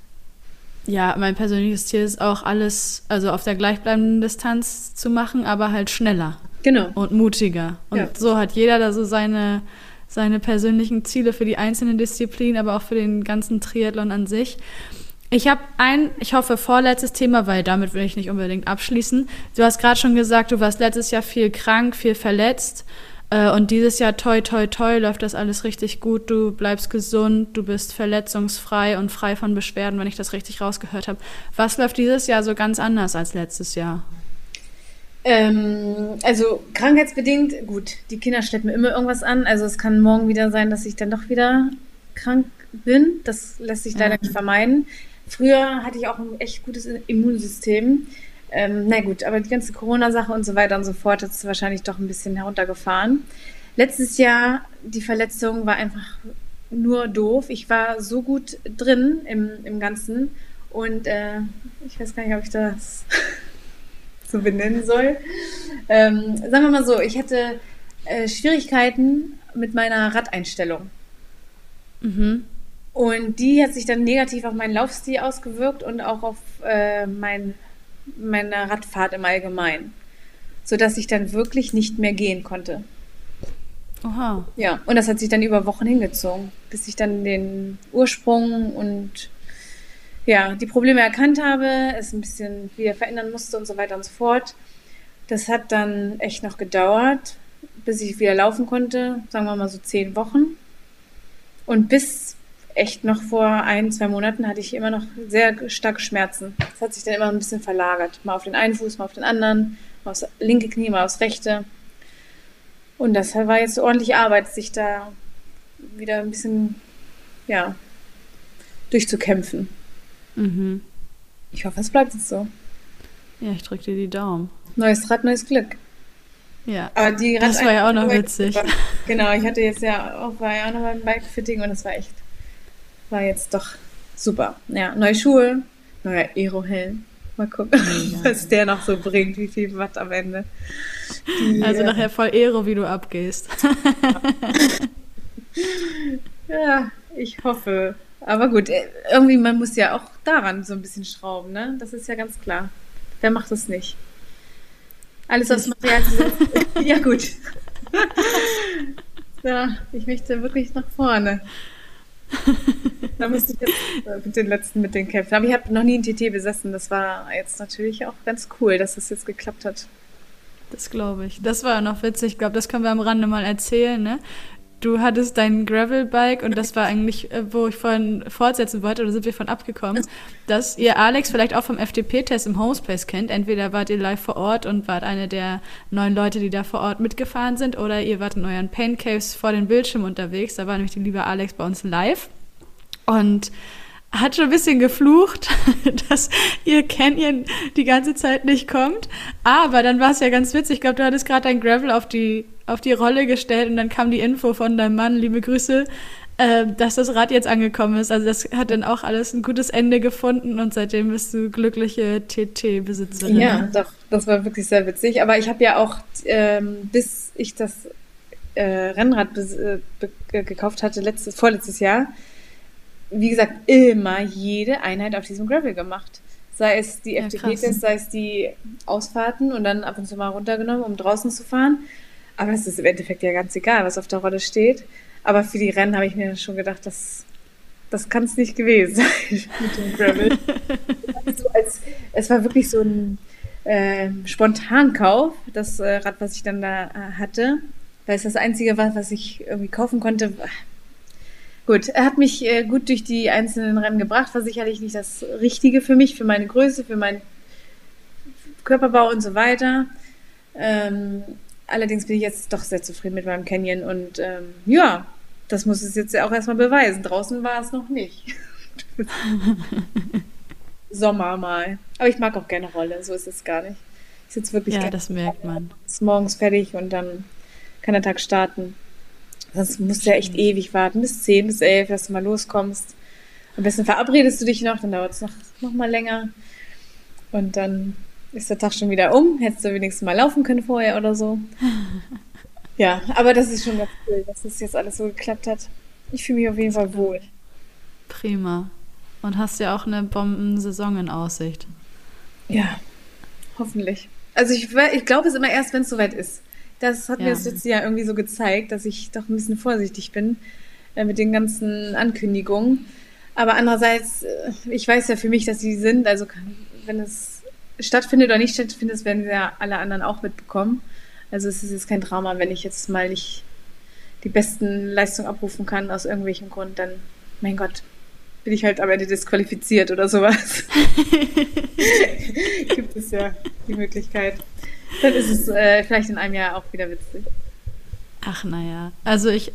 ja, mein persönliches Ziel ist auch alles, also auf der gleichbleibenden Distanz zu machen, aber halt schneller. Genau. Und mutiger. Und ja. so hat jeder da so seine, seine persönlichen Ziele für die einzelnen Disziplinen, aber auch für den ganzen Triathlon an sich. Ich habe ein, ich hoffe, vorletztes Thema, weil damit will ich nicht unbedingt abschließen. Du hast gerade schon gesagt, du warst letztes Jahr viel krank, viel verletzt. Äh, und dieses Jahr, toi, toi, toi, läuft das alles richtig gut. Du bleibst gesund, du bist verletzungsfrei und frei von Beschwerden, wenn ich das richtig rausgehört habe. Was läuft dieses Jahr so ganz anders als letztes Jahr? Ähm, also krankheitsbedingt, gut, die Kinder schleppen immer irgendwas an. Also es kann morgen wieder sein, dass ich dann doch wieder krank bin. Das lässt sich leider ja. nicht vermeiden. Früher hatte ich auch ein echt gutes Immunsystem. Ähm, na gut, aber die ganze Corona-Sache und so weiter und so fort hat es wahrscheinlich doch ein bisschen heruntergefahren. Letztes Jahr, die Verletzung war einfach nur doof. Ich war so gut drin im, im Ganzen und äh, ich weiß gar nicht, ob ich das so benennen soll. Ähm, sagen wir mal so, ich hatte äh, Schwierigkeiten mit meiner Radeinstellung. Mhm. Und die hat sich dann negativ auf meinen Laufstil ausgewirkt und auch auf äh, mein, meine Radfahrt im Allgemeinen. Sodass ich dann wirklich nicht mehr gehen konnte. Oha. Ja, und das hat sich dann über Wochen hingezogen, bis ich dann den Ursprung und ja, die Probleme erkannt habe, es ein bisschen wieder verändern musste und so weiter und so fort. Das hat dann echt noch gedauert, bis ich wieder laufen konnte, sagen wir mal so zehn Wochen. Und bis echt noch vor ein, zwei Monaten hatte ich immer noch sehr starke Schmerzen. Das hat sich dann immer ein bisschen verlagert. Mal auf den einen Fuß, mal auf den anderen, mal aufs linke Knie, mal aufs rechte. Und das war jetzt ordentlich Arbeit, sich da wieder ein bisschen, ja, durchzukämpfen. Mhm. Ich hoffe, es bleibt jetzt so. Ja, ich drücke dir die Daumen. Neues Rad, neues Glück. Ja. Aber die das war ja auch noch witzig. War, genau, ich hatte jetzt ja auch, war ja auch noch beim Bikefitting und es war echt, war jetzt doch super. Ja, neue Schuhe, neuer Aero-Helm. Mal gucken, ja. was der noch so bringt, wie viel Watt am Ende. Die, also äh, nachher voll Aero, wie du abgehst. ja, ich hoffe. Aber gut, äh, irgendwie, man muss ja auch daran so ein bisschen schrauben, ne? Das ist ja ganz klar. Wer macht das nicht? Alles aus Material zu Ja, gut. ja, ich möchte wirklich nach vorne. Da müsste ich jetzt mit den letzten mit den kämpfen. Aber ich habe noch nie ein TT besessen. Das war jetzt natürlich auch ganz cool, dass das jetzt geklappt hat. Das glaube ich. Das war noch witzig. Ich glaube, das können wir am Rande mal erzählen. Ne? Du hattest dein Gravelbike und das war eigentlich, äh, wo ich vorhin fortsetzen wollte, oder sind wir von abgekommen, dass ihr Alex vielleicht auch vom FDP-Test im Homeplace kennt. Entweder wart ihr live vor Ort und wart eine der neun Leute, die da vor Ort mitgefahren sind, oder ihr wart in euren Pain Caves vor den Bildschirmen unterwegs. Da war nämlich die liebe Alex bei uns live. Und hat schon ein bisschen geflucht, dass ihr Canyon die ganze Zeit nicht kommt. Aber dann war es ja ganz witzig. Ich glaube, du hattest gerade dein Gravel auf die, auf die Rolle gestellt und dann kam die Info von deinem Mann, liebe Grüße, äh, dass das Rad jetzt angekommen ist. Also das hat dann auch alles ein gutes Ende gefunden und seitdem bist du glückliche TT-Besitzerin. Ja, doch, das war wirklich sehr witzig. Aber ich habe ja auch, ähm, bis ich das äh, Rennrad äh, gekauft hatte, letztes, vorletztes Jahr, wie gesagt, immer jede Einheit auf diesem Gravel gemacht. Sei es die ja, FDP-Tests, sei es die Ausfahrten und dann ab und zu mal runtergenommen, um draußen zu fahren. Aber es ist im Endeffekt ja ganz egal, was auf der Rolle steht. Aber für die Rennen habe ich mir schon gedacht, das das kann es nicht gewesen sein mit dem Gravel. so als, es war wirklich so ein äh, Spontankauf, das äh, Rad, was ich dann da äh, hatte, weil es das einzige war, was ich irgendwie kaufen konnte. Gut, er hat mich äh, gut durch die einzelnen Rennen gebracht, war sicherlich nicht das Richtige für mich, für meine Größe, für meinen Körperbau und so weiter. Ähm, allerdings bin ich jetzt doch sehr zufrieden mit meinem Canyon und ähm, ja, das muss es jetzt ja auch erstmal beweisen. Draußen war es noch nicht. Sommer mal. Aber ich mag auch gerne Rolle, so ist es gar nicht. Ich sitze wirklich Ja, das merkt man. Ist morgens fertig und dann kann der Tag starten. Sonst musst du ja echt ewig warten, bis 10, bis 11, dass du mal loskommst. Am besten verabredest du dich noch, dann dauert es noch, noch mal länger. Und dann ist der Tag schon wieder um. Hättest du wenigstens mal laufen können vorher oder so. Ja, aber das ist schon ganz cool, dass das jetzt alles so geklappt hat. Ich fühle mich auf jeden Fall wohl. Prima. Und hast ja auch eine Bombensaison in Aussicht. Ja, hoffentlich. Also ich, ich glaube es immer erst, wenn es soweit ist. Das hat ja. mir das letzte Jahr irgendwie so gezeigt, dass ich doch ein bisschen vorsichtig bin äh, mit den ganzen Ankündigungen. Aber andererseits, äh, ich weiß ja für mich, dass sie sind. Also wenn es stattfindet oder nicht stattfindet, das werden wir ja alle anderen auch mitbekommen. Also es ist jetzt kein Drama, wenn ich jetzt mal nicht die besten Leistungen abrufen kann aus irgendwelchem Grund, dann, mein Gott, bin ich halt am Ende disqualifiziert oder sowas. Gibt es ja die Möglichkeit. Dann ist es äh, vielleicht in einem Jahr auch wieder witzig. Ach naja, also ich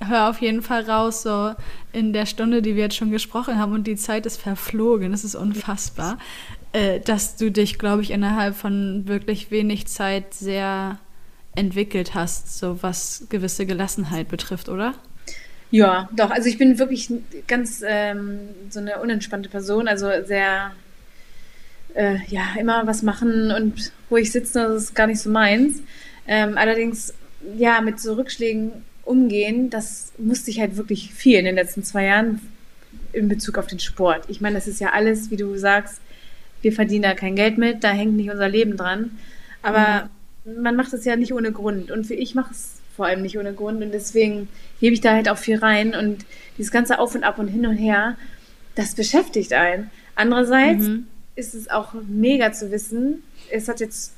höre auf jeden Fall raus, so in der Stunde, die wir jetzt schon gesprochen haben und die Zeit ist verflogen, das ist unfassbar, äh, dass du dich, glaube ich, innerhalb von wirklich wenig Zeit sehr entwickelt hast, so was gewisse Gelassenheit betrifft, oder? Ja, doch. Also ich bin wirklich ganz ähm, so eine unentspannte Person, also sehr, äh, ja, immer was machen und ruhig sitzen, das ist gar nicht so meins. Ähm, allerdings, ja, mit so Rückschlägen umgehen, das musste ich halt wirklich viel in den letzten zwei Jahren in Bezug auf den Sport. Ich meine, das ist ja alles, wie du sagst, wir verdienen da kein Geld mit, da hängt nicht unser Leben dran. Aber mhm. man macht es ja nicht ohne Grund. Und für ich mache es vor allem nicht ohne Grund. Und deswegen hebe ich da halt auch viel rein. Und dieses ganze Auf und Ab und hin und her, das beschäftigt einen. Andererseits mhm. Ist es auch mega zu wissen, es hat jetzt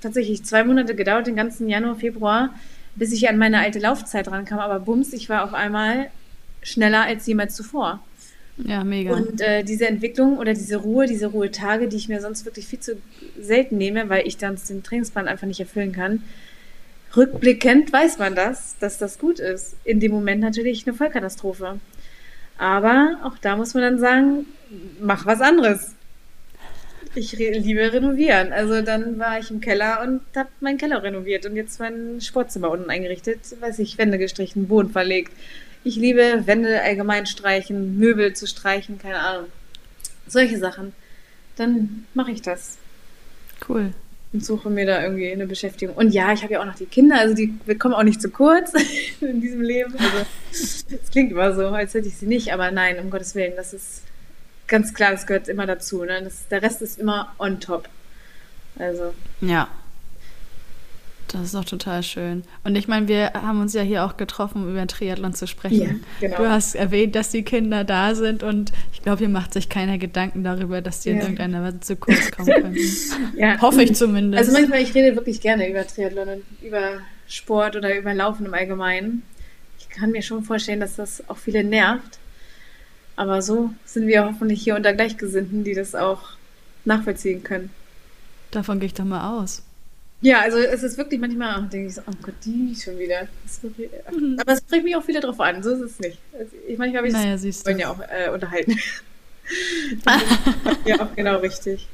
tatsächlich zwei Monate gedauert, den ganzen Januar, Februar, bis ich an meine alte Laufzeit rankam. Aber bums, ich war auf einmal schneller als jemals zuvor. Ja, mega. Und äh, diese Entwicklung oder diese Ruhe, diese Ruhetage, die ich mir sonst wirklich viel zu selten nehme, weil ich dann den Trainingsplan einfach nicht erfüllen kann, rückblickend weiß man das, dass das gut ist. In dem Moment natürlich eine Vollkatastrophe. Aber auch da muss man dann sagen, mach was anderes. Ich re liebe renovieren. Also dann war ich im Keller und habe meinen Keller renoviert und jetzt mein Sportzimmer unten eingerichtet, weiß ich, Wände gestrichen, Boden verlegt, ich liebe Wände allgemein streichen, Möbel zu streichen, keine Ahnung. Solche Sachen. Dann mache ich das. Cool. Und suche mir da irgendwie eine Beschäftigung. Und ja, ich habe ja auch noch die Kinder, also die kommen auch nicht zu kurz in diesem Leben. Also, das klingt immer so, als hätte ich sie nicht, aber nein, um Gottes Willen, das ist ganz klar, das gehört immer dazu. Ne? Das, der Rest ist immer on top. Also. Ja, das ist doch total schön. Und ich meine, wir haben uns ja hier auch getroffen, um über Triathlon zu sprechen. Ja, genau. Du hast erwähnt, dass die Kinder da sind und ich glaube, hier macht sich keiner Gedanken darüber, dass die ja. in irgendeiner Weise zu kurz kommen können. ja. Hoffe ich zumindest. Also manchmal, ich rede wirklich gerne über Triathlon und über Sport oder über Laufen im Allgemeinen. Ich kann mir schon vorstellen, dass das auch viele nervt. Aber so sind wir hoffentlich hier unter Gleichgesinnten, die das auch nachvollziehen können. Davon gehe ich doch mal aus. Ja, also es ist wirklich manchmal, denke ich so, oh Gott, die schon wieder. Mhm. Aber es bringt mich auch wieder drauf an, so ist es nicht. Also ich manchmal habe ich naja, du. ja auch äh, unterhalten. ja, auch genau richtig.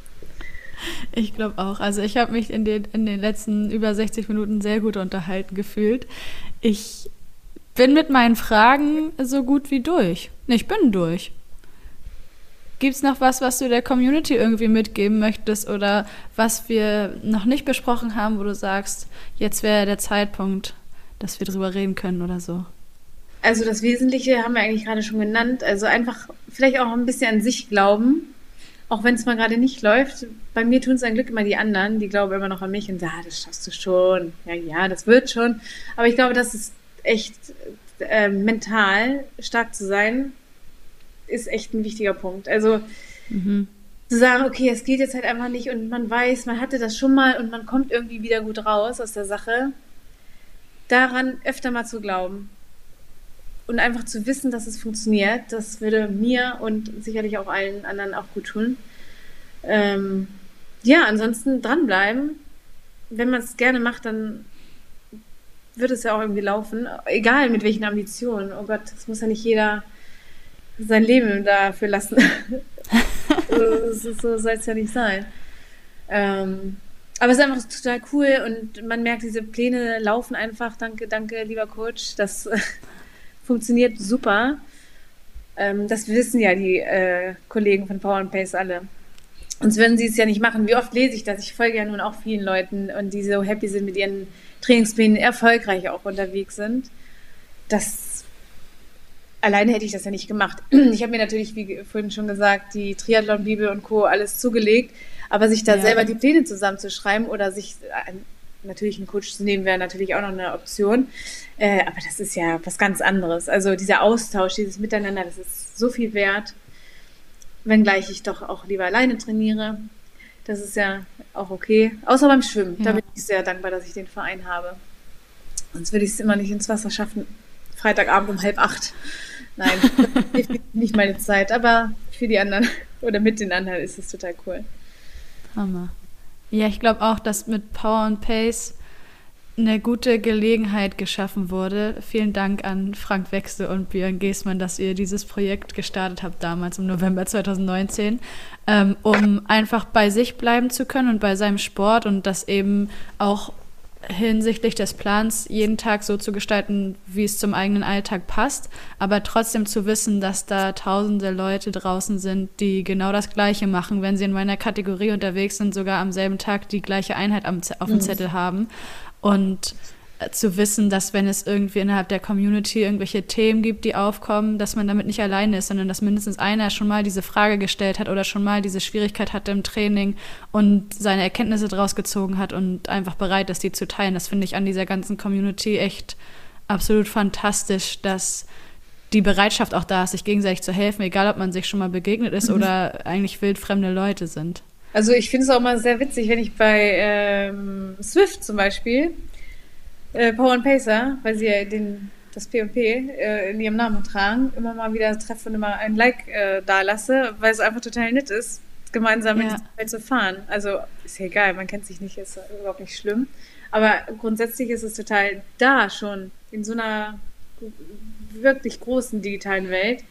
Ich glaube auch. Also ich habe mich in den, in den letzten über 60 Minuten sehr gut unterhalten gefühlt. Ich bin mit meinen Fragen so gut wie durch. Ich bin durch. Gibt es noch was, was du der Community irgendwie mitgeben möchtest oder was wir noch nicht besprochen haben, wo du sagst, jetzt wäre der Zeitpunkt, dass wir drüber reden können oder so? Also das Wesentliche haben wir eigentlich gerade schon genannt. Also einfach vielleicht auch ein bisschen an sich glauben, auch wenn es mal gerade nicht läuft. Bei mir tun es ein Glück immer die anderen, die glauben immer noch an mich und sagen, ah, das schaffst du schon. Ja, ja, das wird schon. Aber ich glaube, das ist echt äh, mental stark zu sein ist echt ein wichtiger Punkt. Also mhm. zu sagen, okay, es geht jetzt halt einfach nicht und man weiß, man hatte das schon mal und man kommt irgendwie wieder gut raus aus der Sache. Daran öfter mal zu glauben und einfach zu wissen, dass es funktioniert, das würde mir und sicherlich auch allen anderen auch gut tun. Ähm, ja, ansonsten dranbleiben. Wenn man es gerne macht, dann wird es ja auch irgendwie laufen. Egal mit welchen Ambitionen. Oh Gott, es muss ja nicht jeder sein Leben dafür lassen. so, so soll es ja nicht sein. Ähm, aber es ist einfach total cool und man merkt, diese Pläne laufen einfach. Danke, danke, lieber Coach. Das funktioniert super. Ähm, das wissen ja die äh, Kollegen von Power and Pace alle. Sonst würden sie es ja nicht machen. Wie oft lese ich das? Ich folge ja nun auch vielen Leuten und die so happy sind mit ihren Trainingsplänen, erfolgreich auch unterwegs sind. Das alleine hätte ich das ja nicht gemacht. Ich habe mir natürlich, wie vorhin schon gesagt, die Triathlon-Bibel und Co. alles zugelegt, aber sich da ja. selber die Pläne zusammenzuschreiben oder sich äh, natürlich einen Coach zu nehmen, wäre natürlich auch noch eine Option. Äh, aber das ist ja was ganz anderes. Also dieser Austausch, dieses Miteinander, das ist so viel wert wenngleich ich doch auch lieber alleine trainiere. Das ist ja auch okay. Außer beim Schwimmen. Ja. Da bin ich sehr dankbar, dass ich den Verein habe. Sonst würde ich es immer nicht ins Wasser schaffen. Freitagabend um halb acht. Nein, nicht meine Zeit. Aber für die anderen oder mit den anderen ist es total cool. Hammer. Ja, ich glaube auch, dass mit Power and Pace eine gute Gelegenheit geschaffen wurde. Vielen Dank an Frank Wechsel und Björn Geßmann, dass ihr dieses Projekt gestartet habt damals im November 2019, ähm, um einfach bei sich bleiben zu können und bei seinem Sport und das eben auch hinsichtlich des Plans jeden Tag so zu gestalten, wie es zum eigenen Alltag passt, aber trotzdem zu wissen, dass da tausende Leute draußen sind, die genau das Gleiche machen, wenn sie in meiner Kategorie unterwegs sind, sogar am selben Tag die gleiche Einheit am, auf dem mhm. Zettel haben und zu wissen, dass wenn es irgendwie innerhalb der Community irgendwelche Themen gibt, die aufkommen, dass man damit nicht alleine ist, sondern dass mindestens einer schon mal diese Frage gestellt hat oder schon mal diese Schwierigkeit hatte im Training und seine Erkenntnisse daraus gezogen hat und einfach bereit ist, die zu teilen. Das finde ich an dieser ganzen Community echt absolut fantastisch, dass die Bereitschaft auch da ist, sich gegenseitig zu helfen, egal ob man sich schon mal begegnet ist mhm. oder eigentlich wildfremde Leute sind. Also ich finde es auch mal sehr witzig, wenn ich bei ähm, Swift zum Beispiel, äh, Power and Pacer, weil sie ja den, das P&P äh, in ihrem Namen tragen, immer mal wieder treffe und immer ein Like äh, da lasse, weil es einfach total nett ist, gemeinsam ja. in die Welt zu fahren. Also ist ja egal, man kennt sich nicht, ist überhaupt nicht schlimm. Aber grundsätzlich ist es total da schon, in so einer wirklich großen digitalen Welt.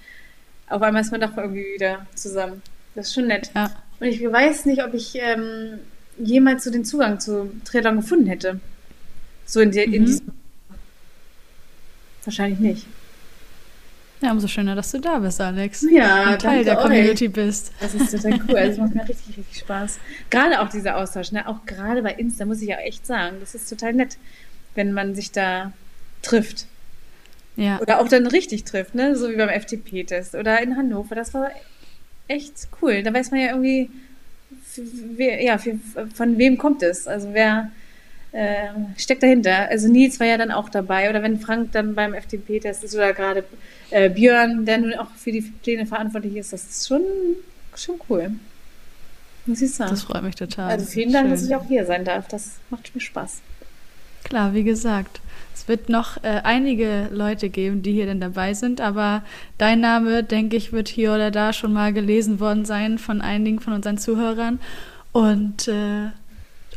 Auf einmal ist man doch irgendwie wieder zusammen. Das ist schon nett. Ja. Und ich weiß nicht, ob ich ähm, jemals so den Zugang zu Triathlon gefunden hätte. So in, die, mhm. in diesem. Wahrscheinlich nicht. Ja, umso schöner, dass du da bist, Alex. Ja, Teil der Community euch. bist. Das ist total cool. Also, es macht mir richtig, richtig Spaß. Gerade auch dieser Austausch, ne? auch gerade bei Insta, muss ich auch echt sagen. Das ist total nett, wenn man sich da trifft. Ja. Oder auch dann richtig trifft, ne? So wie beim FTP-Test oder in Hannover. Das war echt cool. Da weiß man ja irgendwie, wer, ja, für, von wem kommt es. Also wer äh, steckt dahinter. Also Nils war ja dann auch dabei. Oder wenn Frank dann beim FDP-Test ist oder gerade äh, Björn, der nun auch für die Pläne verantwortlich ist, das ist schon, schon cool. Muss ich sagen. Das freut mich total. Also vielen Dank, Schön. dass ich auch hier sein darf. Das macht mir Spaß. Klar, wie gesagt. Es wird noch äh, einige Leute geben, die hier denn dabei sind, aber dein Name, denke ich, wird hier oder da schon mal gelesen worden sein von einigen von unseren Zuhörern. Und äh,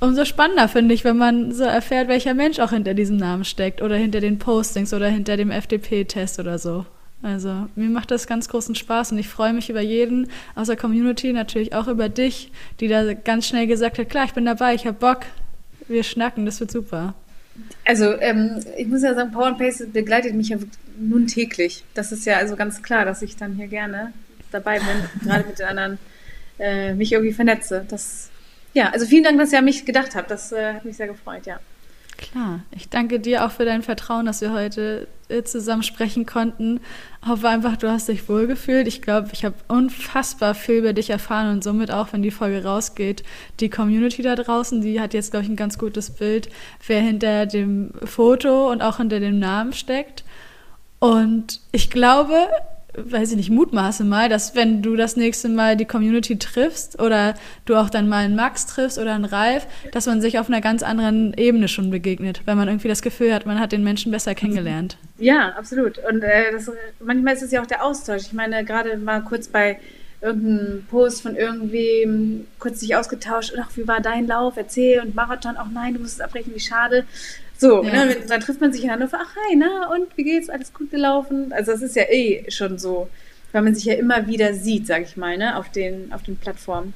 umso spannender finde ich, wenn man so erfährt, welcher Mensch auch hinter diesem Namen steckt oder hinter den Postings oder hinter dem FDP-Test oder so. Also mir macht das ganz großen Spaß und ich freue mich über jeden aus der Community, natürlich auch über dich, die da ganz schnell gesagt hat, klar, ich bin dabei, ich habe Bock, wir schnacken, das wird super. Also ähm, ich muss ja sagen, Power and Pace begleitet mich ja nun täglich. Das ist ja also ganz klar, dass ich dann hier gerne dabei bin, gerade mit den anderen äh, mich irgendwie vernetze. Das, ja, also vielen Dank, dass ihr an mich gedacht habt. Das äh, hat mich sehr gefreut, ja. Klar, ich danke dir auch für dein Vertrauen, dass wir heute äh, zusammen sprechen konnten. Hoffe einfach, du hast dich wohlgefühlt. Ich glaube, ich habe unfassbar viel über dich erfahren und somit auch, wenn die Folge rausgeht, die Community da draußen, die hat jetzt, glaube ich, ein ganz gutes Bild, wer hinter dem Foto und auch hinter dem Namen steckt. Und ich glaube, weiß ich nicht, mutmaße mal, dass wenn du das nächste Mal die Community triffst oder du auch dann mal einen Max triffst oder einen Ralf, dass man sich auf einer ganz anderen Ebene schon begegnet, weil man irgendwie das Gefühl hat, man hat den Menschen besser kennengelernt. Ja, absolut. Und äh, das, manchmal ist es ja auch der Austausch. Ich meine, gerade mal kurz bei irgendeinem Post von irgendwem kurz sich ausgetauscht, ach, wie war dein Lauf? Erzähl und Marathon, auch nein, du musst es abbrechen, wie schade. So, ja. ne, dann trifft man sich in Hannover, ach hi, na, und wie geht's? Alles gut gelaufen? Also das ist ja eh schon so, weil man sich ja immer wieder sieht, sag ich mal, ne, auf den, auf den Plattformen.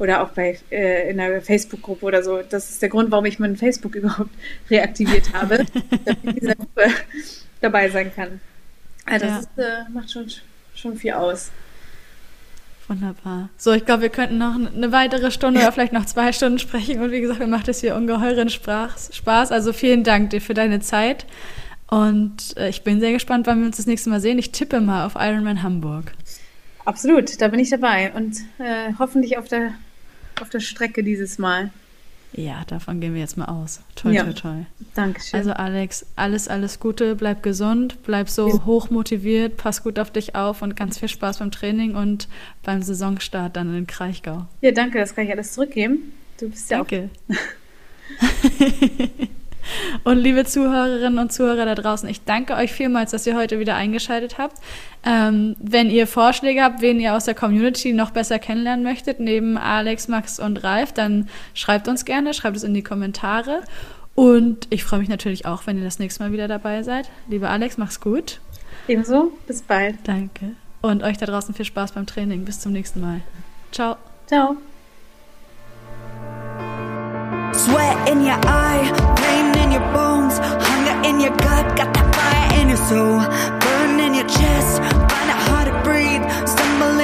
Oder auch bei äh, in einer Facebook-Gruppe oder so. Das ist der Grund, warum ich mein Facebook überhaupt reaktiviert habe, damit ich in dieser Gruppe dabei sein kann. Also das ja. ist, äh, macht schon, schon viel aus. Wunderbar. So, ich glaube, wir könnten noch eine weitere Stunde oder vielleicht noch zwei Stunden sprechen. Und wie gesagt, mir macht es hier ungeheuren Spaß. Also vielen Dank dir für deine Zeit. Und äh, ich bin sehr gespannt, wann wir uns das nächste Mal sehen. Ich tippe mal auf Ironman Hamburg. Absolut, da bin ich dabei. Und äh, hoffentlich auf der, auf der Strecke dieses Mal. Ja, davon gehen wir jetzt mal aus. Toll, ja. toll, toll. Dankeschön. Also Alex, alles, alles Gute, bleib gesund, bleib so hoch motiviert, pass gut auf dich auf und ganz viel Spaß beim Training und beim Saisonstart dann in Kraichgau. Ja, danke, das kann ich alles zurückgeben. Du bist ja danke. auch. Und liebe Zuhörerinnen und Zuhörer da draußen, ich danke euch vielmals, dass ihr heute wieder eingeschaltet habt. Ähm, wenn ihr Vorschläge habt, wen ihr aus der Community noch besser kennenlernen möchtet, neben Alex, Max und Ralf, dann schreibt uns gerne, schreibt es in die Kommentare. Und ich freue mich natürlich auch, wenn ihr das nächste Mal wieder dabei seid. Liebe Alex, mach's gut. Ebenso, bis bald. Danke. Und euch da draußen viel Spaß beim Training. Bis zum nächsten Mal. Ciao. Ciao. Sweat in your eye, pain in your bones, hunger in your gut, got that fire in your soul, burn in your chest, find it hard to breathe, stumble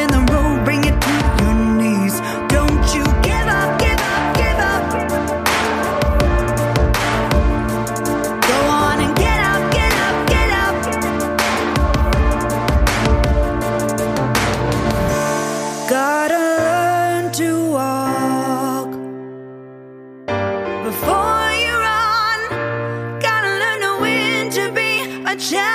be a